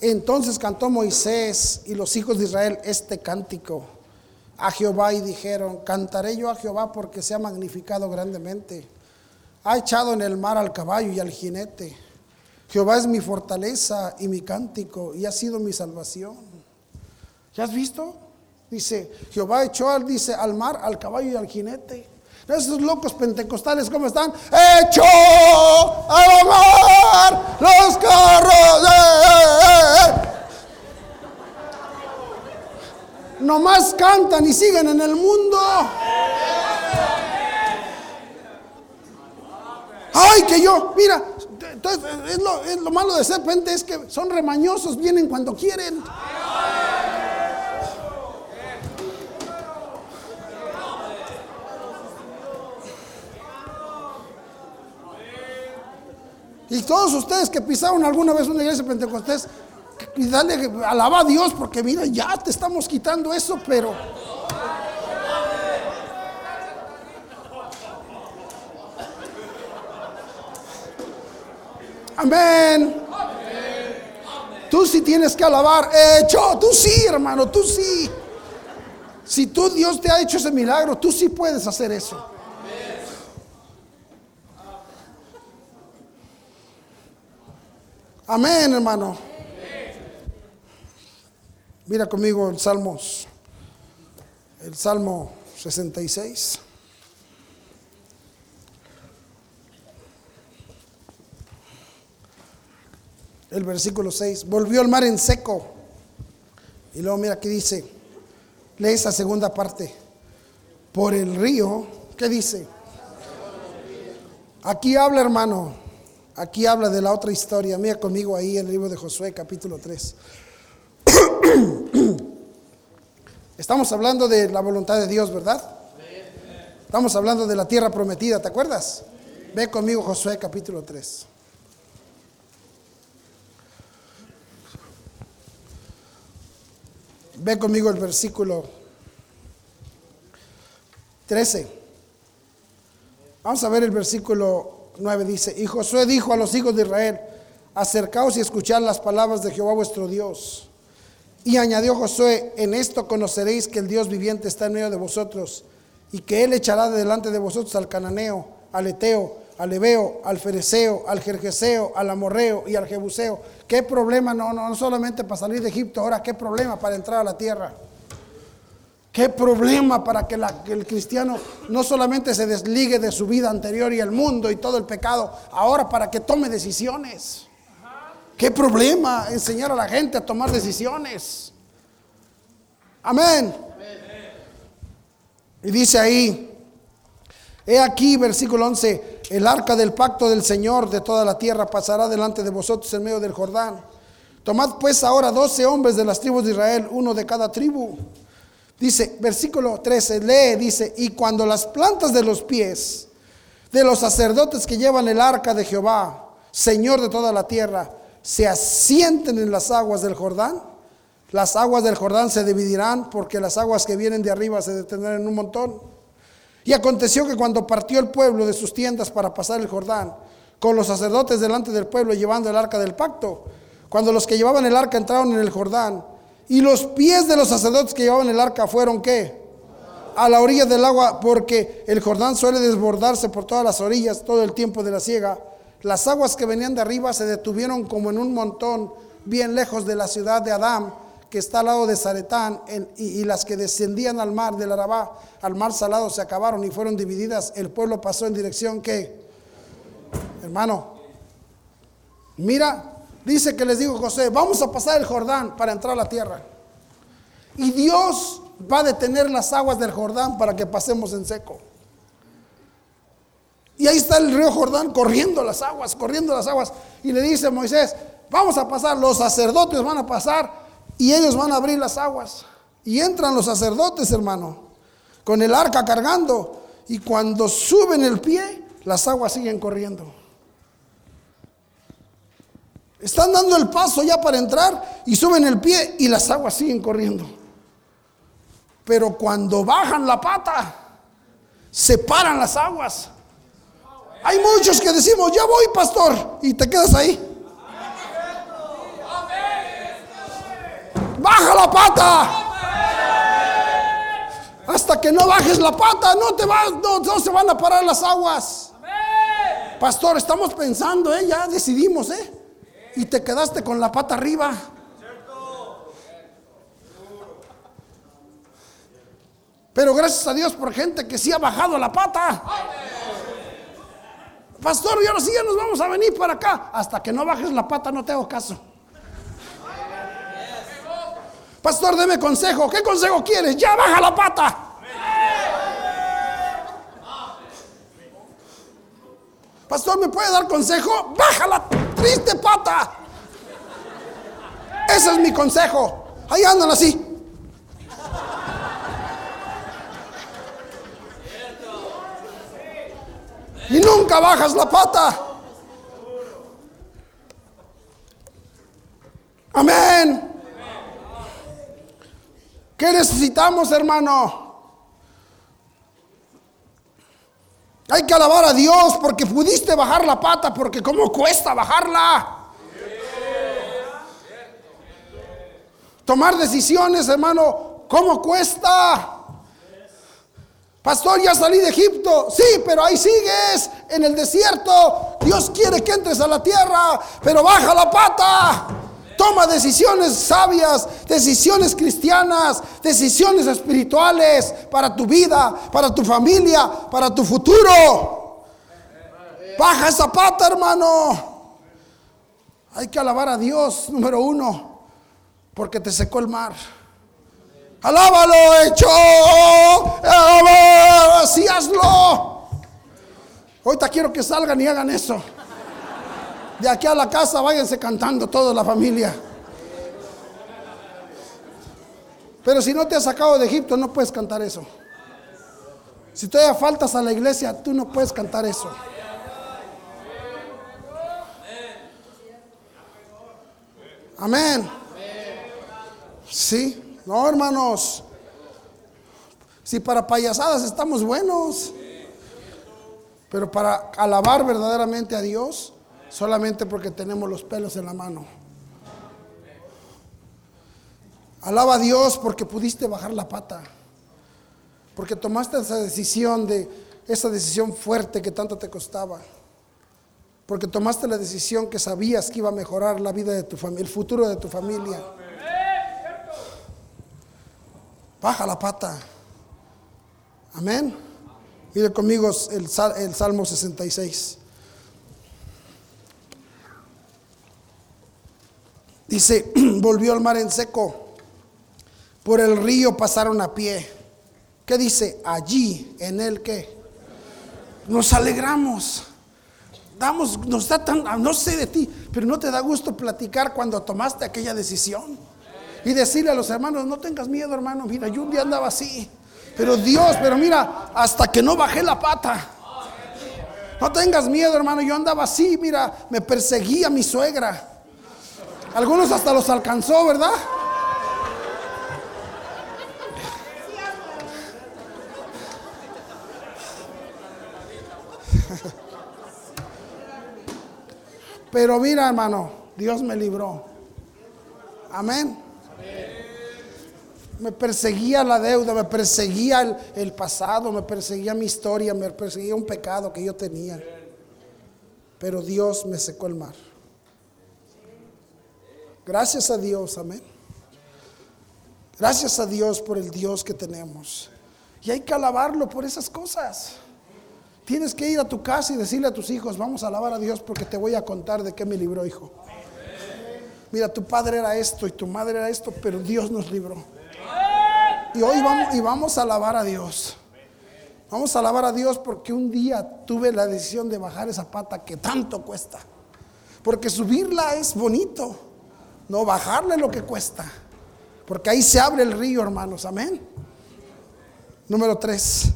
Entonces cantó Moisés y los hijos de Israel este cántico a Jehová y dijeron, cantaré yo a Jehová porque se ha magnificado grandemente. Ha echado en el mar al caballo y al jinete Jehová es mi fortaleza y mi cántico y ha sido mi salvación. ¿Ya has visto? Dice, Jehová echó al, dice, al mar, al caballo y al jinete. Esos locos pentecostales, ¿cómo están? Echó al mar los carros. Eh, eh. Nomás cantan y siguen en el mundo. Ay, que yo, mira, entonces, es lo, malo de ser puente es que son remañosos, vienen cuando quieren. Y todos ustedes que pisaron alguna vez una iglesia pentecostés, y dale, alaba a Dios porque mira, ya te estamos quitando eso, pero Amén. Tú sí tienes que alabar. Hecho, tú sí, hermano, tú sí. Si tú Dios te ha hecho ese milagro, tú sí puedes hacer eso. Amén, hermano. Mira conmigo el Salmos, el Salmo 66. el versículo 6. Volvió el mar en seco. Y luego mira aquí dice, lee esa segunda parte. Por el río, ¿qué dice? Aquí habla, hermano. Aquí habla de la otra historia. Mira conmigo ahí en el libro de Josué, capítulo 3. Estamos hablando de la voluntad de Dios, ¿verdad? Estamos hablando de la tierra prometida, ¿te acuerdas? Ve conmigo Josué capítulo 3. Ve conmigo el versículo 13. Vamos a ver el versículo 9. Dice, y Josué dijo a los hijos de Israel, acercaos y escuchad las palabras de Jehová vuestro Dios. Y añadió Josué, en esto conoceréis que el Dios viviente está en medio de vosotros y que Él echará de delante de vosotros al cananeo, al eteo, al Ebeo, al Fereceo, al Jerjeseo, al Amorreo y al Jebuseo. ¿Qué problema? No, no, no solamente para salir de Egipto, ahora qué problema para entrar a la tierra. ¿Qué problema para que, el cristiano no solamente se desligue de su vida anterior y el mundo y todo el pecado, ahora para que tome decisiones? ¿Qué problema enseñar a la gente a tomar decisiones? Amén. Y dice ahí, he aquí, versículo 11, el arca del pacto del Señor de toda la tierra pasará delante de vosotros en medio del Jordán. Tomad pues ahora doce hombres de las tribus de Israel, uno de cada tribu. Dice, versículo 13, lee, dice, y cuando las plantas de los pies de los sacerdotes que llevan el arca de Jehová, Señor de toda la tierra, se asienten en las aguas del Jordán, las aguas del Jordán se dividirán porque las aguas que vienen de arriba se detendrán en un montón. Y aconteció que cuando partió el pueblo de sus tiendas para pasar el Jordán, con los sacerdotes delante del pueblo llevando el arca del pacto, cuando los que llevaban el arca entraron en el Jordán, y los pies de los sacerdotes que llevaban el arca fueron qué? A la orilla del agua, porque el Jordán suele desbordarse por todas las orillas todo el tiempo de la siega las aguas que venían de arriba se detuvieron como en un montón bien lejos de la ciudad de Adán, que está al lado de Zaretán, y, las que descendían al mar del Arabá, al mar salado, se acabaron y fueron divididas. El pueblo pasó en dirección que, hermano, mira, dice que les dijo José, vamos a pasar el Jordán para entrar a la tierra. Y Dios va a detener las aguas del Jordán para que pasemos en seco. Y ahí está el río Jordán corriendo las aguas, corriendo las aguas. Y le dice Moisés, vamos a pasar, los sacerdotes van a pasar y ellos van a abrir las aguas. Y entran los sacerdotes, hermano, con el arca cargando. Y cuando suben el pie, las aguas siguen corriendo. Están dando el paso ya para entrar y suben el pie y las aguas siguen corriendo. Pero cuando bajan la pata, separan las aguas. Hay muchos que decimos, ya voy, pastor, y te quedas ahí. Baja la pata. Hasta que no bajes la pata, no te vas, no, se van a parar las aguas. Pastor, estamos pensando, ¿eh? ya decidimos, ¿eh? Y te quedaste con la pata arriba. Pero gracias a Dios por gente que sí ha bajado la pata. Pastor, y ahora sí ya nos vamos a venir para acá. Hasta que no bajes la pata, no te hago caso. Pastor, deme consejo. ¿Qué consejo quieres? Ya baja la pata. Pastor, ¿me puede dar consejo? Baja la triste pata. Ese es mi consejo. Ahí andan así. y nunca bajas la pata. Amén. ¿Qué necesitamos, hermano? Hay que alabar a Dios porque pudiste bajar la pata, porque cómo cuesta bajarla. Tomar decisiones, hermano, ¿cómo cuesta? Pastor, ya salí de Egipto. Sí, pero ahí sigues en el desierto. Dios quiere que entres a la tierra, pero baja la pata. Toma decisiones sabias, decisiones cristianas, decisiones espirituales para tu vida, para tu familia, para tu futuro. Baja esa pata, hermano. Hay que alabar a Dios, número uno, porque te secó el mar. Alábalo, hecho. Así hazlo. Ahorita quiero que salgan y hagan eso. De aquí a la casa váyanse cantando toda la familia. Pero si no te has sacado de Egipto, no puedes cantar eso. Si todavía faltas a la iglesia, tú no puedes cantar eso. Amén. Sí. No, hermanos. Si para payasadas estamos buenos. Pero para alabar verdaderamente a Dios, solamente porque tenemos los pelos en la mano. Alaba a Dios porque pudiste bajar la pata. Porque tomaste esa decisión de esa decisión fuerte que tanto te costaba. Porque tomaste la decisión que sabías que iba a mejorar la vida de tu familia, el futuro de tu familia. Baja la pata. Amén. Mire conmigo el, el Salmo 66. Dice, volvió el mar en seco, por el río pasaron a pie. ¿Qué dice? Allí, en el que nos alegramos. Damos, nos da tan, no sé de ti, pero no te da gusto platicar cuando tomaste aquella decisión. Y decirle a los hermanos, no tengas miedo, hermano. Mira, yo un día andaba así. Pero Dios, pero mira, hasta que no bajé la pata. No tengas miedo, hermano. Yo andaba así, mira, me perseguía mi suegra. Algunos hasta los alcanzó, ¿verdad? Pero mira, hermano, Dios me libró. Amén. Me perseguía la deuda, me perseguía el, pasado, me perseguía mi historia, me perseguía un pecado que yo tenía. Pero Dios me secó el mar. Gracias a Dios, amén. Gracias a Dios por el Dios que tenemos. Y hay que alabarlo por esas cosas. Tienes que ir a tu casa y decirle a tus hijos, vamos a alabar a Dios porque te voy a contar de qué me libró, hijo. Mira, tu padre era esto y tu madre era esto, pero Dios nos libró. Y hoy vamos, y vamos a alabar a Dios. Vamos a alabar a Dios porque un día tuve la decisión de bajar esa pata que tanto cuesta. Porque subirla es bonito. No bajarle lo que cuesta. Porque ahí se abre el río, hermanos. Amén. Número tres.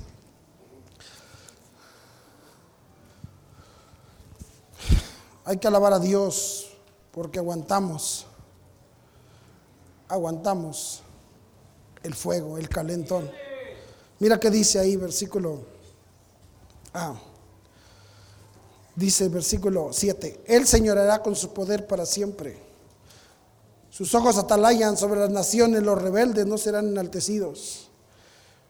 Hay que alabar a Dios porque aguantamos. Aguantamos el fuego, el calentón. Mira qué dice ahí, versículo. Ah, dice versículo 7. Él señorará con su poder para siempre. Sus ojos atalayan sobre las naciones, los rebeldes no serán enaltecidos.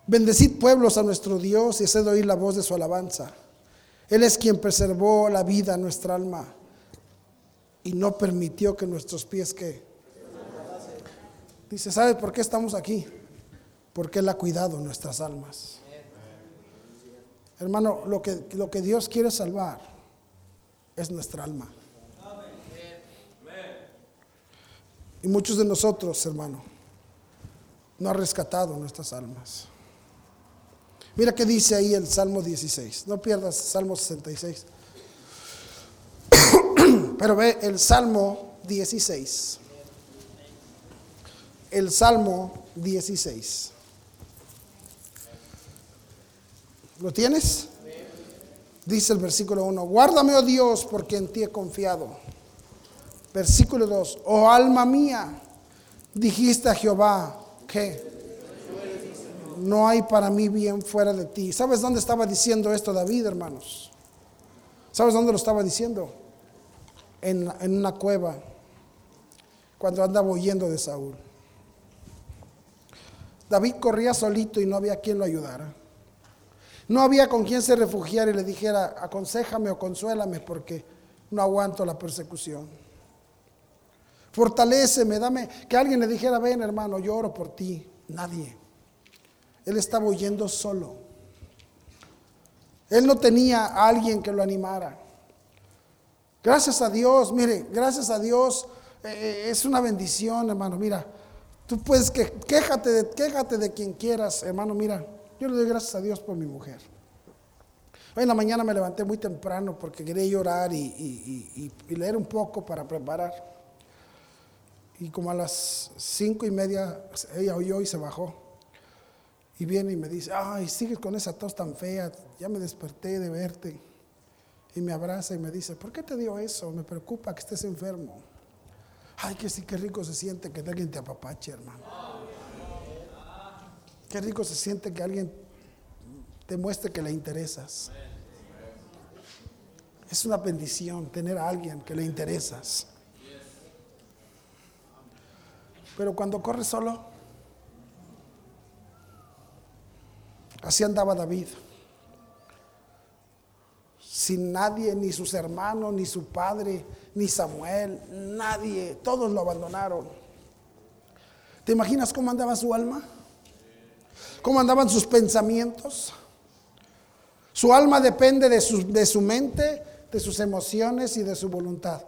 Bendecid pueblos a nuestro Dios y haced oír la voz de su alabanza. Él es quien preservó la vida nuestra alma y no permitió que nuestros pies que Dice, ¿sabes por qué estamos aquí? Porque Él ha cuidado nuestras almas. Hermano, lo que, lo que Dios quiere salvar es nuestra alma. Y muchos de nosotros, hermano, no ha rescatado nuestras almas. Mira qué dice ahí el Salmo 16. No pierdas Salmo 66. Pero ve el Salmo 16. El Salmo 16. ¿Lo tienes? Dice el versículo 1. Guárdame, oh Dios, porque en ti he confiado. Versículo 2. Oh alma mía, dijiste a Jehová que no hay para mí bien fuera de ti. ¿Sabes dónde estaba diciendo esto David, hermanos? ¿Sabes dónde lo estaba diciendo? En, en una cueva, cuando andaba huyendo de Saúl. David corría solito y no había quien lo ayudara. No había con quien se refugiara y le dijera, aconsejame o consuélame porque no aguanto la persecución. Fortaléceme, dame, que alguien le dijera, ven hermano, yo oro por ti. Nadie. Él estaba huyendo solo. Él no tenía a alguien que lo animara. Gracias a Dios, mire, gracias a Dios eh, es una bendición, hermano. Mira, tú puedes que quéjate de, quéjate de quien quieras, hermano. Mira, yo le doy gracias a Dios por mi mujer. Hoy en la mañana me levanté muy temprano porque quería llorar y leer un poco para preparar. Y como a las cinco y media ella oyó y se bajó. Y viene y me dice, ay, sigues con esa tos tan fea, ya me desperté de verte. Y me abraza y me dice, ¿por qué te dio eso? Me preocupa que estés enfermo. Ay, que sí, qué rico se siente que alguien te apapache, hermano. Qué rico se siente que alguien te muestre que le interesas. Es una bendición tener a alguien que le interesas. Pero cuando corre solo, así andaba David. sin nadie, ni sus hermanos, ni su padre, ni Samuel, nadie, todos lo abandonaron. ¿Te imaginas cómo andaba su alma? ¿Cómo andaban sus pensamientos? Su alma depende de su, de su mente, de sus emociones y de su voluntad.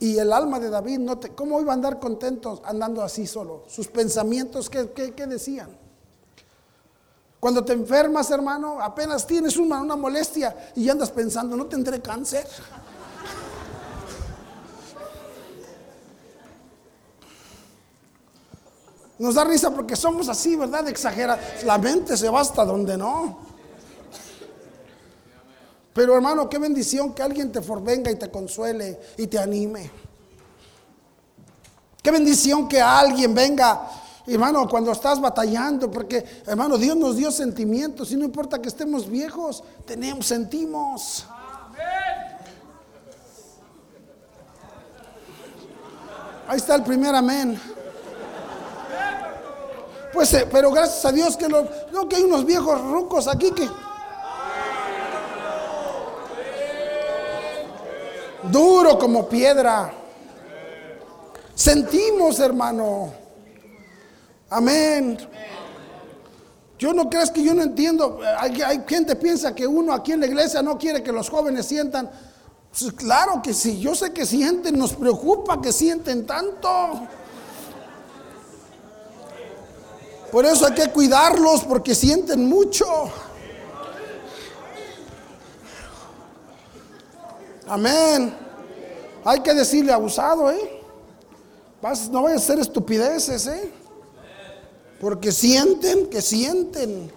Y el alma de David, no te, ¿cómo iba a andar contentos andando así solo? Sus pensamientos, ¿qué, decían? Cuando te enfermas, hermano, apenas tienes una, molestia y andas pensando, ¿no tendré cáncer? Nos da risa porque somos así, ¿verdad? Exagera. La mente se va hasta donde no. Pero hermano, qué bendición que alguien te forvenga y te consuele y te anime. Qué bendición que alguien venga, hermano, cuando estás batallando, porque hermano, Dios nos dio sentimientos y no importa que estemos viejos, tenemos, sentimos. Ahí está el primer amén. Pues, eh, pero gracias a Dios que, no, que hay unos viejos rucos aquí que... Duro como piedra. Sentimos, hermano. Amén. Yo no crees que yo no entiendo. Hay, hay gente piensa que uno aquí en la iglesia no quiere que los jóvenes sientan. Pues claro que sí, yo sé que sienten, nos preocupa que sienten tanto. Por eso hay que cuidarlos porque sienten mucho. Amén. Hay que decirle abusado, ¿eh? no vaya a ser estupideces, ¿eh? Porque sienten, que sienten.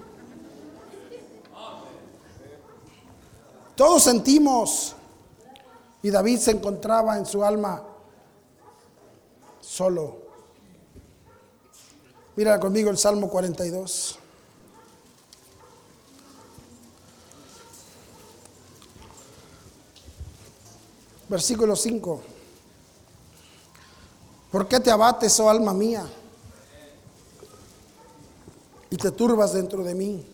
Todos sentimos. Y David se encontraba en su alma solo. Mira conmigo el Salmo 42. Versículo 5. ¿Por qué te abates, oh alma mía? Y te turbas dentro de mí.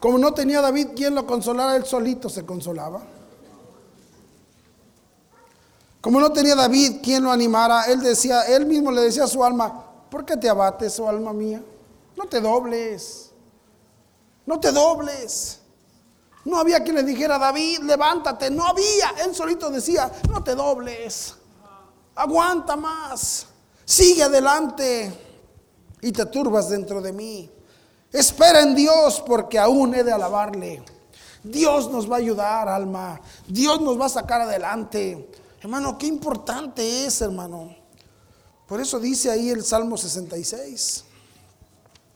Como no tenía David quien lo consolara, él solito se consolaba. Como no tenía David quien lo animara, él decía, él mismo le decía a su alma, ¿Por qué te abates, oh alma mía? No te dobles. No te dobles. No había quien le dijera, David, levántate. No había. Él solito decía, no te dobles. Aguanta más. Sigue adelante. Y te turbas dentro de mí. Espera en Dios porque aún he de alabarle. Dios nos va a ayudar, alma. Dios nos va a sacar adelante. Hermano, qué importante es, hermano. Por eso dice ahí el Salmo 66.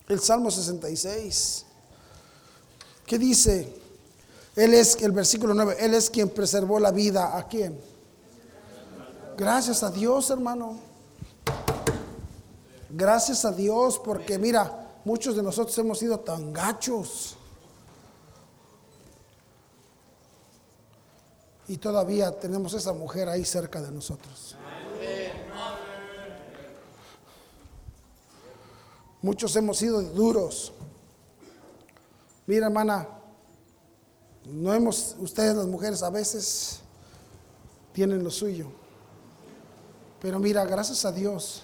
El Salmo 66. ¿Qué dice? Él es, el versículo 9, Él es quien preservó la vida. ¿A quién? Gracias a Dios, hermano. Gracias a Dios, porque mira, muchos de nosotros hemos sido tan gachos. Y todavía tenemos esa mujer ahí cerca de nosotros. Muchos hemos sido duros. Mira, hermana, no hemos, ustedes las mujeres a veces tienen lo suyo. Pero mira, gracias a Dios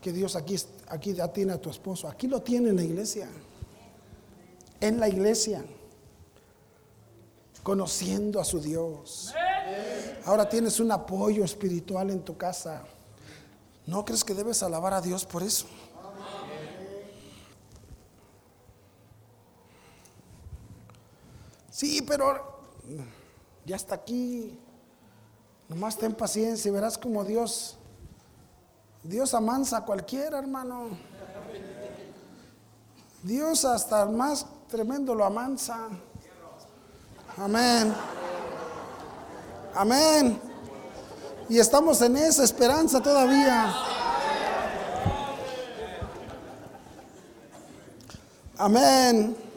que Dios aquí, aquí ya tiene a tu esposo. Aquí lo tiene en la iglesia. En la iglesia. Conociendo a su Dios. Ahora tienes un apoyo espiritual en tu casa. ¿No crees que debes alabar a Dios por eso? Sí, pero ya está aquí. Nomás ten paciencia y verás como Dios, Dios amansa a cualquiera, hermano. Dios hasta el más tremendo lo amansa. Amén. Amén. Y estamos en esa esperanza todavía. Amén.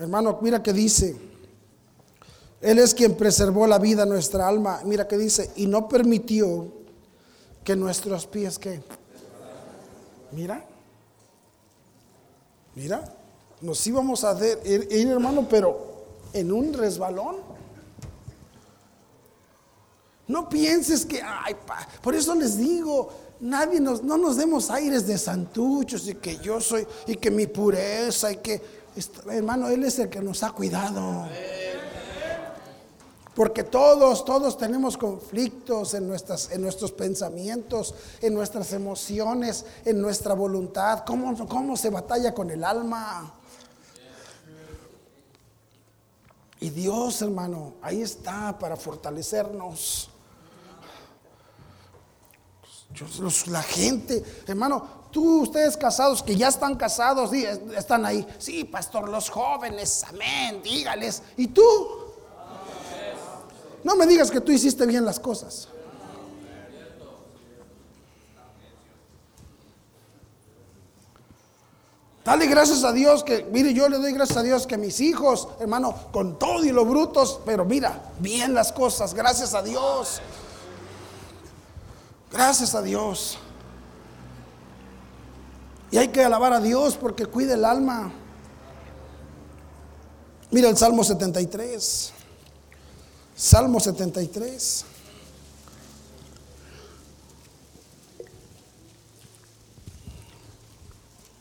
Hermano, mira que dice, Él es quien preservó la vida nuestra alma. Mira que dice, y no permitió que nuestros pies que... Mira, mira, nos íbamos a ir, ir, hermano, pero en un resbalón. No pienses que, ay, por eso les digo, nadie nos, no nos demos aires de santuchos y que yo soy, y que mi pureza, y que, hermano, Él es el que nos ha cuidado. Porque todos, todos tenemos conflictos en, nuestras, en nuestros pensamientos, en nuestras emociones, en nuestra voluntad. ¿Cómo, cómo se batalla con el alma? Y Dios, hermano, ahí está para fortalecernos. La gente, hermano, tú, ustedes casados que ya están casados, están ahí. Sí, pastor, los jóvenes, amén, dígales. ¿Y tú? No me digas que tú hiciste bien las cosas. Dale gracias a Dios que, mire, yo le doy gracias a Dios que mis hijos, hermano, con todo y los brutos, pero mira, bien las cosas, gracias a Dios. Gracias a Dios. Y hay que alabar a Dios porque cuida el alma. Mira el Salmo 73. Salmo 73.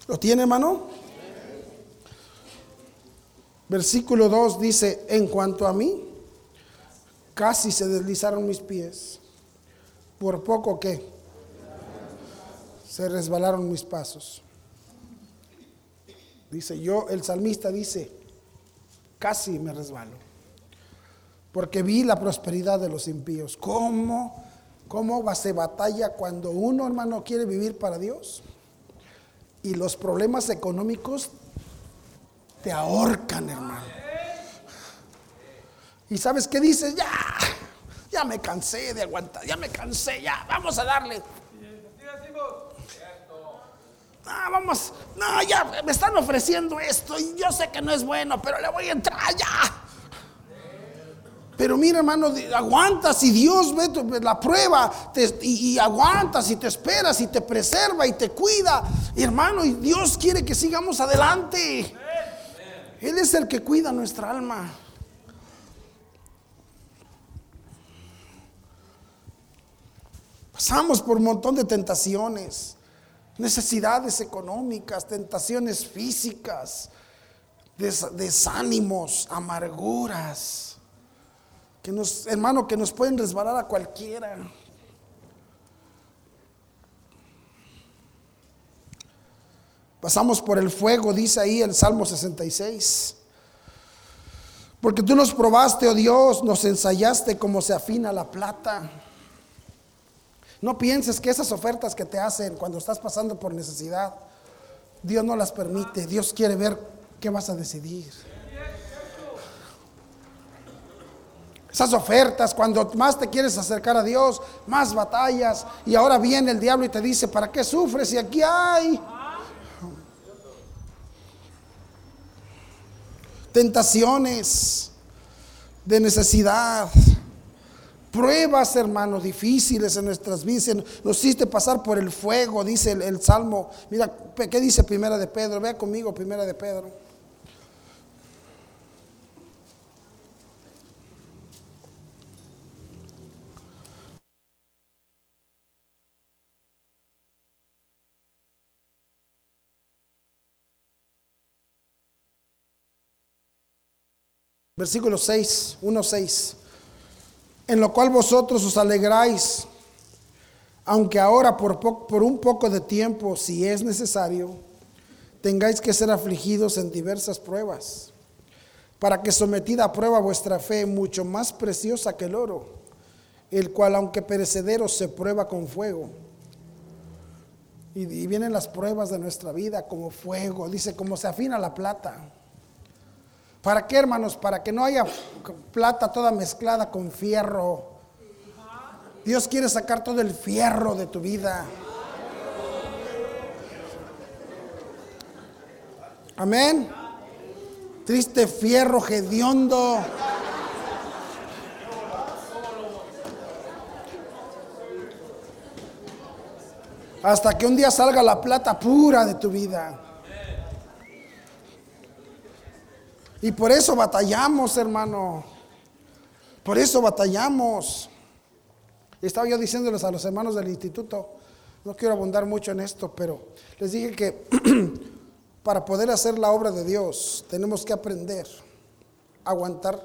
¿Lo tiene, hermano? Versículo 2 dice, en cuanto a mí, casi se deslizaron mis pies, por poco que se resbalaron mis pasos. Dice yo, el salmista dice, casi me resbalo porque vi la prosperidad de los impíos. ¿Cómo, cómo se batalla cuando uno, hermano, quiere vivir para Dios? Y los problemas económicos te ahorcan, hermano. ¿Y sabes qué dices? Ya, ya me cansé de aguantar, ya me cansé, ya, vamos a darle. Ah, vamos, no, ya me están ofreciendo esto y yo sé que no es bueno, pero le voy a entrar ya. Pero mira, hermano, aguantas y Dios ve la prueba y, aguantas y te esperas y te preserva y te cuida. Hermano, y Dios quiere que sigamos adelante. Él es el que cuida nuestra alma. Pasamos por un montón de tentaciones, necesidades económicas, tentaciones físicas, desánimos, amarguras que nos, hermano, que nos pueden resbalar a cualquiera. Pasamos por el fuego, dice ahí el Salmo 66. Porque tú nos probaste, oh Dios, nos ensayaste como se afina la plata. No pienses que esas ofertas que te hacen cuando estás pasando por necesidad, Dios no las permite. Dios quiere ver qué vas a decidir. Esas ofertas, cuando más te quieres acercar a Dios, más batallas. Y ahora viene el diablo y te dice, ¿para qué sufres si aquí hay? Tentaciones de necesidad. Pruebas, hermanos, difíciles en nuestras vidas. Nos hiciste pasar por el fuego, dice el, Salmo. Mira, ¿qué dice Primera de Pedro? Vea conmigo, Primera de Pedro. Versículo 6, 1, 6. En lo cual vosotros os alegráis, aunque ahora por, un poco de tiempo, si es necesario, tengáis que ser afligidos en diversas pruebas, para que sometida a prueba vuestra fe, mucho más preciosa que el oro, el cual aunque perecedero se prueba con fuego. Y, y vienen las pruebas de nuestra vida como fuego, dice, como se afina la plata ¿Para qué, hermanos? Para que no haya plata toda mezclada con fierro. Dios quiere sacar todo el fierro de tu vida. Amén. Triste fierro hediondo. Hasta que un día salga la plata pura de tu vida. Y por eso batallamos, hermano. Por eso batallamos. Estaba yo diciéndoles a los hermanos del instituto, no quiero abundar mucho en esto, pero les dije que para poder hacer la obra de Dios tenemos que aprender aguantar,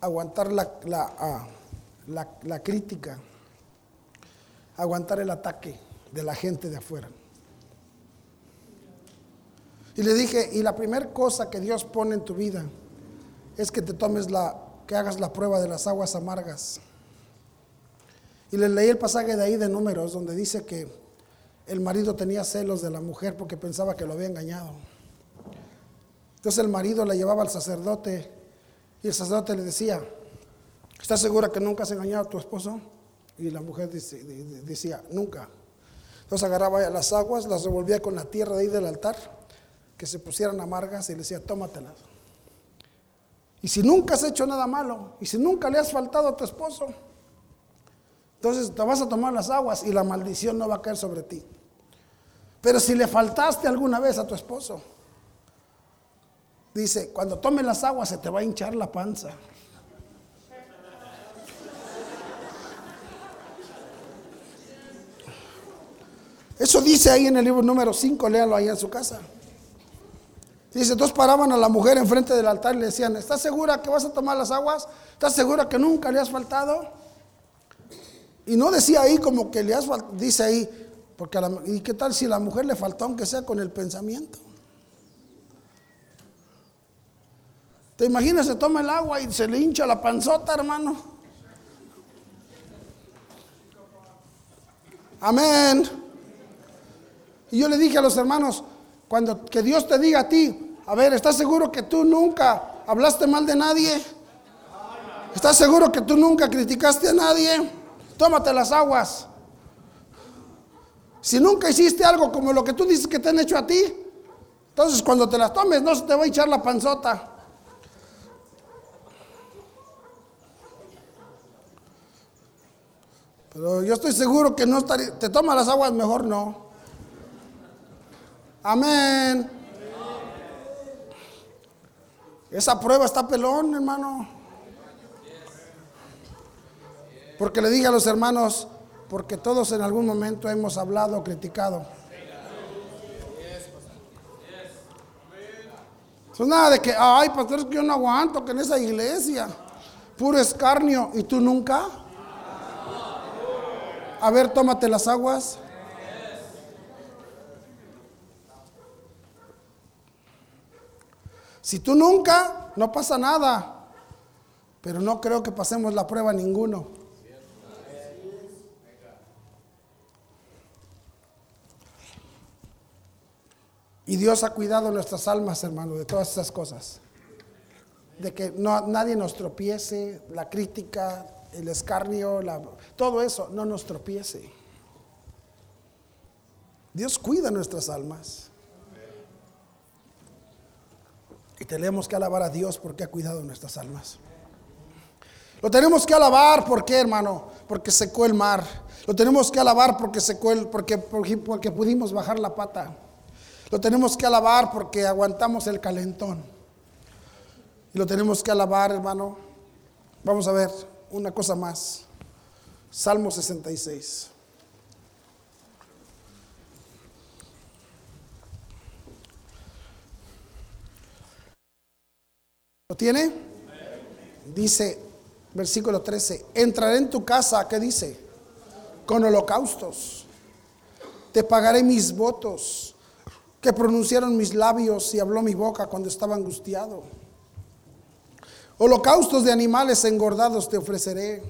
aguantar la, la, la, la crítica, aguantar el ataque de la gente de afuera. Y le dije, y la primera cosa que Dios pone en tu vida es que te tomes la, que hagas la prueba de las aguas amargas. Y le leí el pasaje de ahí de números donde dice que el marido tenía celos de la mujer porque pensaba que lo había engañado. Entonces el marido la llevaba al sacerdote y el sacerdote le decía, ¿estás segura que nunca has engañado a tu esposo? Y la mujer decía, nunca. Entonces agarraba las aguas, las revolvía con la tierra de ahí del altar, que se pusieran amargas y le decía, tómatelas. Y si nunca has hecho nada malo, y si nunca le has faltado a tu esposo, entonces te vas a tomar las aguas y la maldición no va a caer sobre ti. Pero si le faltaste alguna vez a tu esposo, dice, cuando tomes las aguas se te va a hinchar la panza. Eso dice ahí en el libro número 5, léalo ahí en su casa. Dice, entonces paraban a la mujer enfrente del altar y le decían, ¿estás segura que vas a tomar las aguas? ¿Estás segura que nunca le has faltado? Y no decía ahí como que le has faltado, dice ahí, porque ¿y qué tal si la mujer le faltó aunque sea con el pensamiento? ¿Te imaginas? Se toma el agua y se le hincha la panzota, hermano. Amén. Y yo le dije a los hermanos, cuando que Dios te diga a ti, a ver, ¿estás seguro que tú nunca hablaste mal de nadie? ¿Estás seguro que tú nunca criticaste a nadie? Tómate las aguas. Si nunca hiciste algo como lo que tú dices que te han hecho a ti, entonces cuando te las tomes no se te va a echar la panzota. Pero yo estoy seguro que no estaría, te toma las aguas, mejor no. Amén. Esa prueba está pelón, hermano. Porque le dije a los hermanos, porque todos en algún momento hemos hablado, criticado. Es nada de que, ay, pastor, es que yo no aguanto que en esa iglesia, puro escarnio, y tú nunca. A ver, tómate las aguas. Si tú nunca, no pasa nada. Pero no creo que pasemos la prueba ninguno. Y Dios ha cuidado nuestras almas, hermano, de todas esas cosas. De que no, nadie nos tropiece, la crítica, el escarnio, todo eso no nos tropiece. Dios cuida nuestras almas. Y tenemos que alabar a Dios porque ha cuidado nuestras almas. Lo tenemos que alabar, ¿por qué, hermano? Porque secó el mar. Lo tenemos que alabar porque secó el, porque, porque pudimos bajar la pata. Lo tenemos que alabar porque aguantamos el calentón. Y lo tenemos que alabar, hermano. Vamos a ver una cosa más. Salmo 66. ¿Lo tiene? Dice, versículo 13, entraré en tu casa, ¿qué dice? Con holocaustos. Te pagaré mis votos que pronunciaron mis labios y habló mi boca cuando estaba angustiado. Holocaustos de animales engordados te ofreceré.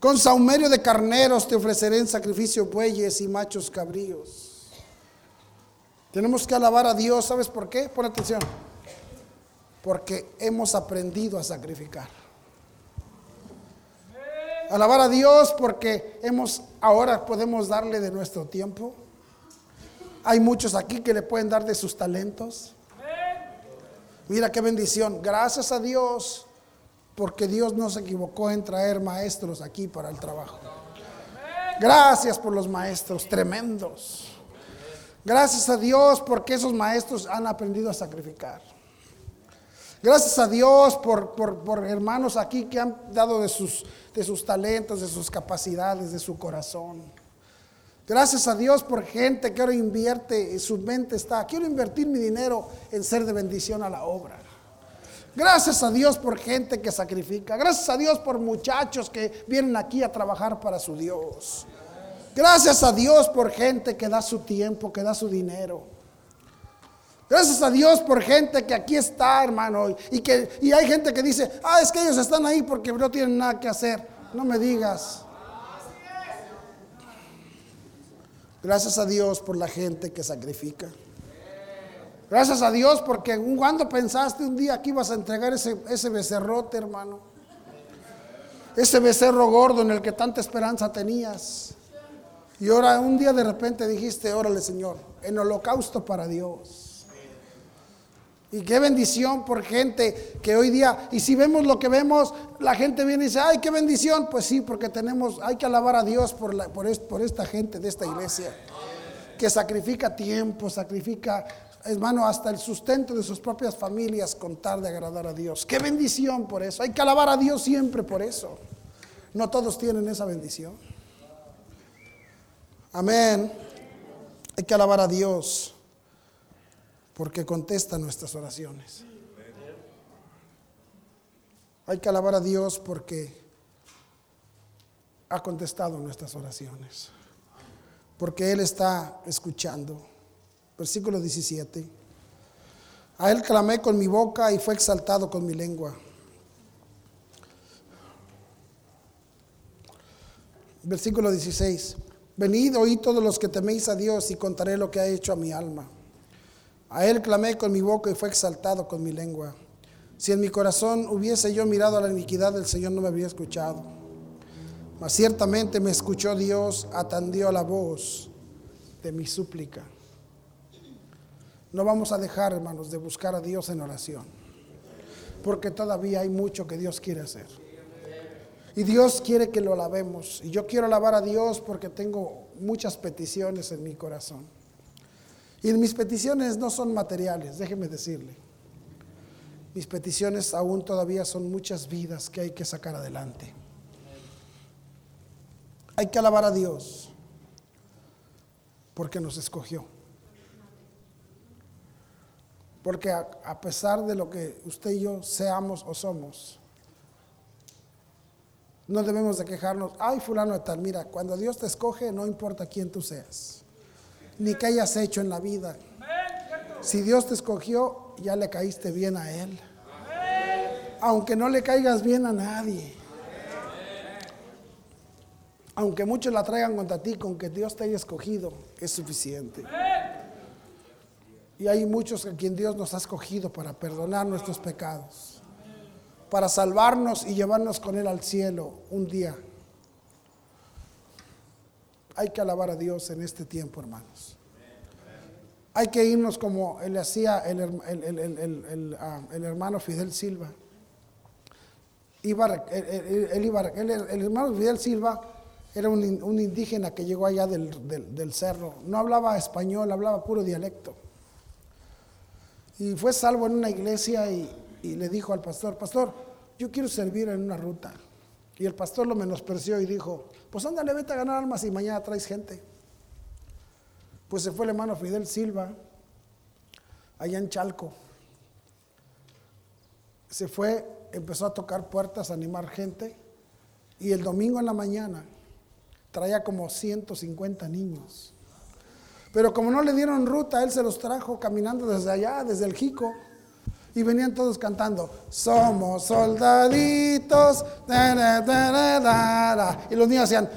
Con saumerio de carneros te ofreceré en sacrificio bueyes y machos cabríos. Tenemos que alabar a Dios, ¿sabes por qué? Pon atención. Porque hemos aprendido a sacrificar. Alabar a Dios porque hemos ahora podemos darle de nuestro tiempo. Hay muchos aquí que le pueden dar de sus talentos. Mira qué bendición. Gracias a Dios porque Dios no se equivocó en traer maestros aquí para el trabajo. Gracias por los maestros tremendos. Gracias a Dios porque esos maestros han aprendido a sacrificar. Gracias a Dios por, por, hermanos aquí que han dado de sus, de sus talentos, de sus capacidades, de su corazón. Gracias a Dios por gente que ahora invierte, su mente está, quiero invertir mi dinero en ser de bendición a la obra. Gracias a Dios por gente que sacrifica. Gracias a Dios por muchachos que vienen aquí a trabajar para su Dios. Gracias a Dios por gente que da su tiempo, que da su dinero. Gracias a Dios por gente que aquí está, hermano. Y, que, y hay gente que dice, ah, es que ellos están ahí porque no tienen nada que hacer. No me digas. Gracias a Dios por la gente que sacrifica. Gracias a Dios porque cuando pensaste un día que ibas a entregar ese, ese becerrote, hermano. Ese becerro gordo en el que tanta esperanza tenías. Y ahora un día de repente dijiste, órale Señor, en holocausto para Dios. Y qué bendición por gente que hoy día, y si vemos lo que vemos, la gente viene y dice, ay, qué bendición. Pues sí, porque tenemos, hay que alabar a Dios por, por esta gente de esta iglesia, que sacrifica tiempo, sacrifica, hermano, hasta el sustento de sus propias familias con tal de agradar a Dios. Qué bendición por eso. Hay que alabar a Dios siempre por eso. No todos tienen esa bendición. Amén. Hay que alabar a Dios porque contesta nuestras oraciones. Hay que alabar a Dios porque ha contestado nuestras oraciones. Porque Él está escuchando. Versículo 17. A Él clamé con mi boca y fue exaltado con mi lengua. Versículo 16. Venid, oíd todos los que teméis a Dios y contaré lo que ha hecho a mi alma. A Él clamé con mi boca y fue exaltado con mi lengua. Si en mi corazón hubiese yo mirado a la iniquidad del Señor, no me habría escuchado. Mas ciertamente me escuchó Dios, atendió a la voz de mi súplica. No vamos a dejar, hermanos, de buscar a Dios en oración, porque todavía hay mucho que Dios quiere hacer. Y Dios quiere que lo alabemos. Y yo quiero alabar a Dios porque tengo muchas peticiones en mi corazón. Y mis peticiones no son materiales, déjeme decirle. Mis peticiones aún todavía son muchas vidas que hay que sacar adelante. Hay que alabar a Dios porque nos escogió. Porque a, pesar de lo que usted y yo seamos o somos, no debemos de quejarnos, ay fulano de tal, mira, cuando Dios te escoge no importa quién tú seas, ni qué hayas hecho en la vida. Si Dios te escogió, ya le caíste bien a Él. Aunque no le caigas bien a nadie. Aunque muchos la traigan contra ti, con que Dios te haya escogido, es suficiente. Y hay muchos a quien Dios nos ha escogido para perdonar nuestros pecados para salvarnos y llevarnos con Él al cielo un día. Hay que alabar a Dios en este tiempo, hermanos. Hay que irnos como le hacía el, ah, hermano Fidel Silva. el, hermano Fidel Silva era un, indígena que llegó allá del, cerro. No hablaba español, hablaba puro dialecto. Y fue salvo en una iglesia y le dijo al pastor, pastor, yo quiero servir en una ruta. Y el pastor lo menospreció y dijo, pues ándale, vete a ganar almas y mañana traes gente. Pues se fue el hermano Fidel Silva, allá en Chalco. Se fue, empezó a tocar puertas, a animar gente. Y el domingo en la mañana traía como 150 niños. Pero como no le dieron ruta, él se los trajo caminando desde allá, desde el Jico. Y venían todos cantando, somos soldaditos. y los niños hacían,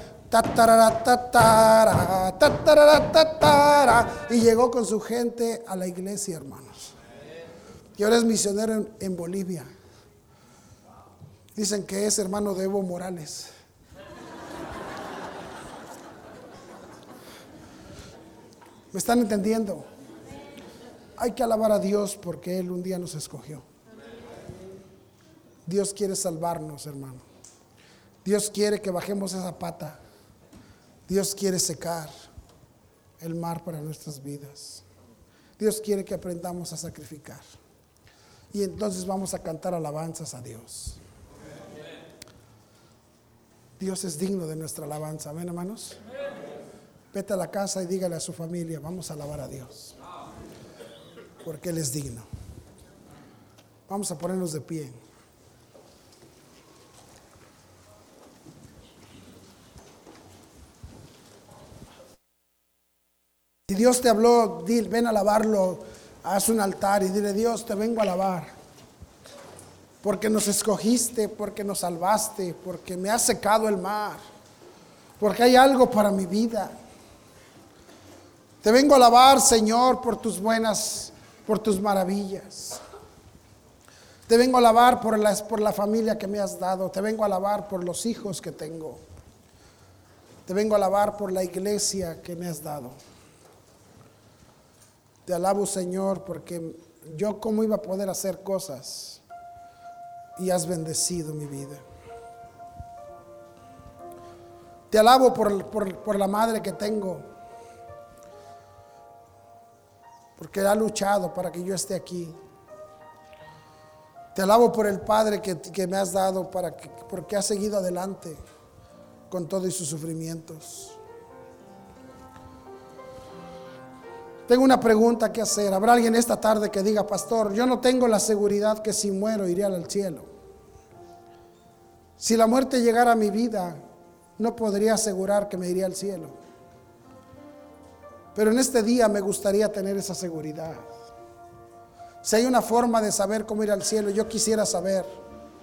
y llegó con su gente a la iglesia, hermanos. Y ahora es misionero en, Bolivia. Dicen que es hermano de Evo Morales. ¿Me están entendiendo? Hay que alabar a Dios porque Él un día nos escogió. Dios quiere salvarnos, hermano. Dios quiere que bajemos esa pata. Dios quiere secar el mar para nuestras vidas. Dios quiere que aprendamos a sacrificar. Y entonces vamos a cantar alabanzas a Dios. Dios es digno de nuestra alabanza. Amén, hermanos. Vete a la casa y dígale a su familia, vamos a alabar a Dios. Porque Él es digno. Vamos a ponernos de pie. Si Dios te habló, ven a alabarlo, haz un altar y dile, Dios, te vengo a alabar. Porque nos escogiste, porque nos salvaste, porque me has secado el mar, porque hay algo para mi vida. Te vengo a alabar, Señor, por tus buenas, por tus maravillas. Te vengo a alabar por la, por la familia que me has dado. Te vengo a alabar por los hijos que tengo. Te vengo a alabar por la iglesia que me has dado. Te alabo, Señor, porque yo cómo iba a poder hacer cosas y has bendecido mi vida. Te alabo por, por, la madre que tengo, porque ha luchado para que yo esté aquí. Te alabo por el Padre que, que me has dado, para que, porque ha seguido adelante con todos sus sufrimientos. Tengo una pregunta que hacer. ¿Habrá alguien esta tarde que diga, pastor, yo no tengo la seguridad que si muero iré al cielo? Si la muerte llegara a mi vida, no podría asegurar que me iría al cielo. Pero en este día me gustaría tener esa seguridad. Si hay una forma de saber cómo ir al cielo, yo quisiera saber.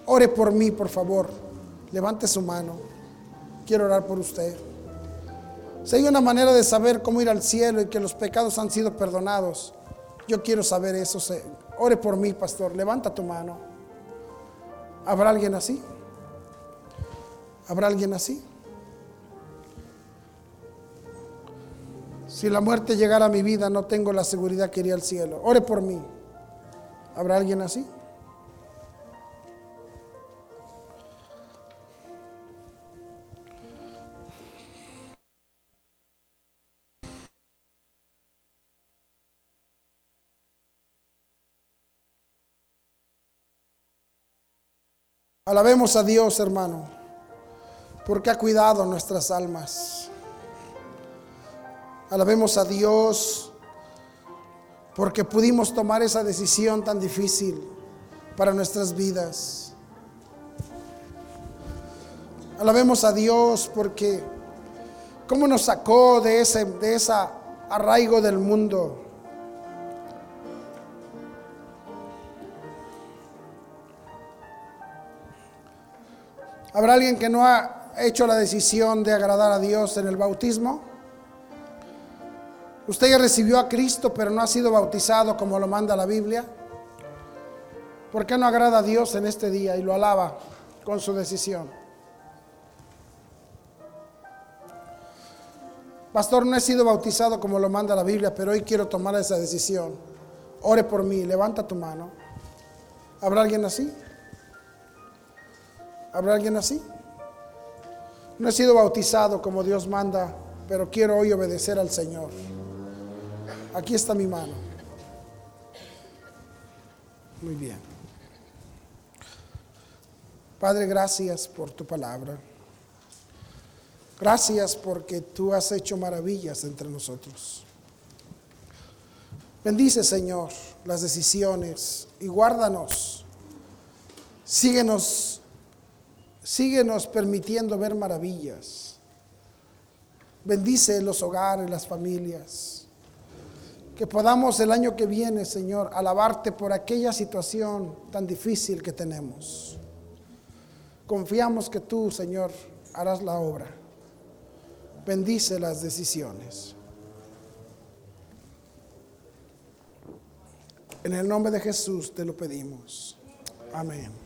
Ore por mí, por favor. Levante su mano. Quiero orar por usted. Si hay una manera de saber cómo ir al cielo y que los pecados han sido perdonados, yo quiero saber eso. Ore por mí, pastor. Levanta tu mano. ¿Habrá alguien así? ¿Habrá alguien así? Si la muerte llegara a mi vida, no tengo la seguridad que iría al cielo. Ore por mí. ¿Habrá alguien así? Alabemos a Dios, hermano, porque ha cuidado nuestras almas. Alabemos a Dios porque pudimos tomar esa decisión tan difícil para nuestras vidas. Alabemos a Dios porque cómo nos sacó de ese de esa arraigo del mundo ¿Habrá alguien que no ha hecho la decisión de agradar a Dios en el bautismo? Usted ya recibió a Cristo, pero no ha sido bautizado como lo manda la Biblia. ¿Por qué no agrada a Dios en este día y lo alaba con su decisión? Pastor, no he sido bautizado como lo manda la Biblia, pero hoy quiero tomar esa decisión. Ore por mí, levanta tu mano. ¿Habrá alguien así? ¿Habrá alguien así? No he sido bautizado como Dios manda, pero quiero hoy obedecer al Señor. Aquí está mi mano. Muy bien. Padre, gracias por tu palabra. Gracias porque tú has hecho maravillas entre nosotros. Bendice, Señor, las decisiones y guárdanos. Síguenos Síguenos permitiendo ver maravillas. Bendice los hogares, las familias. Que podamos el año que viene, Señor, alabarte por aquella situación tan difícil que tenemos. Confiamos que tú, Señor, harás la obra. Bendice las decisiones. En el nombre de Jesús te lo pedimos. Amén.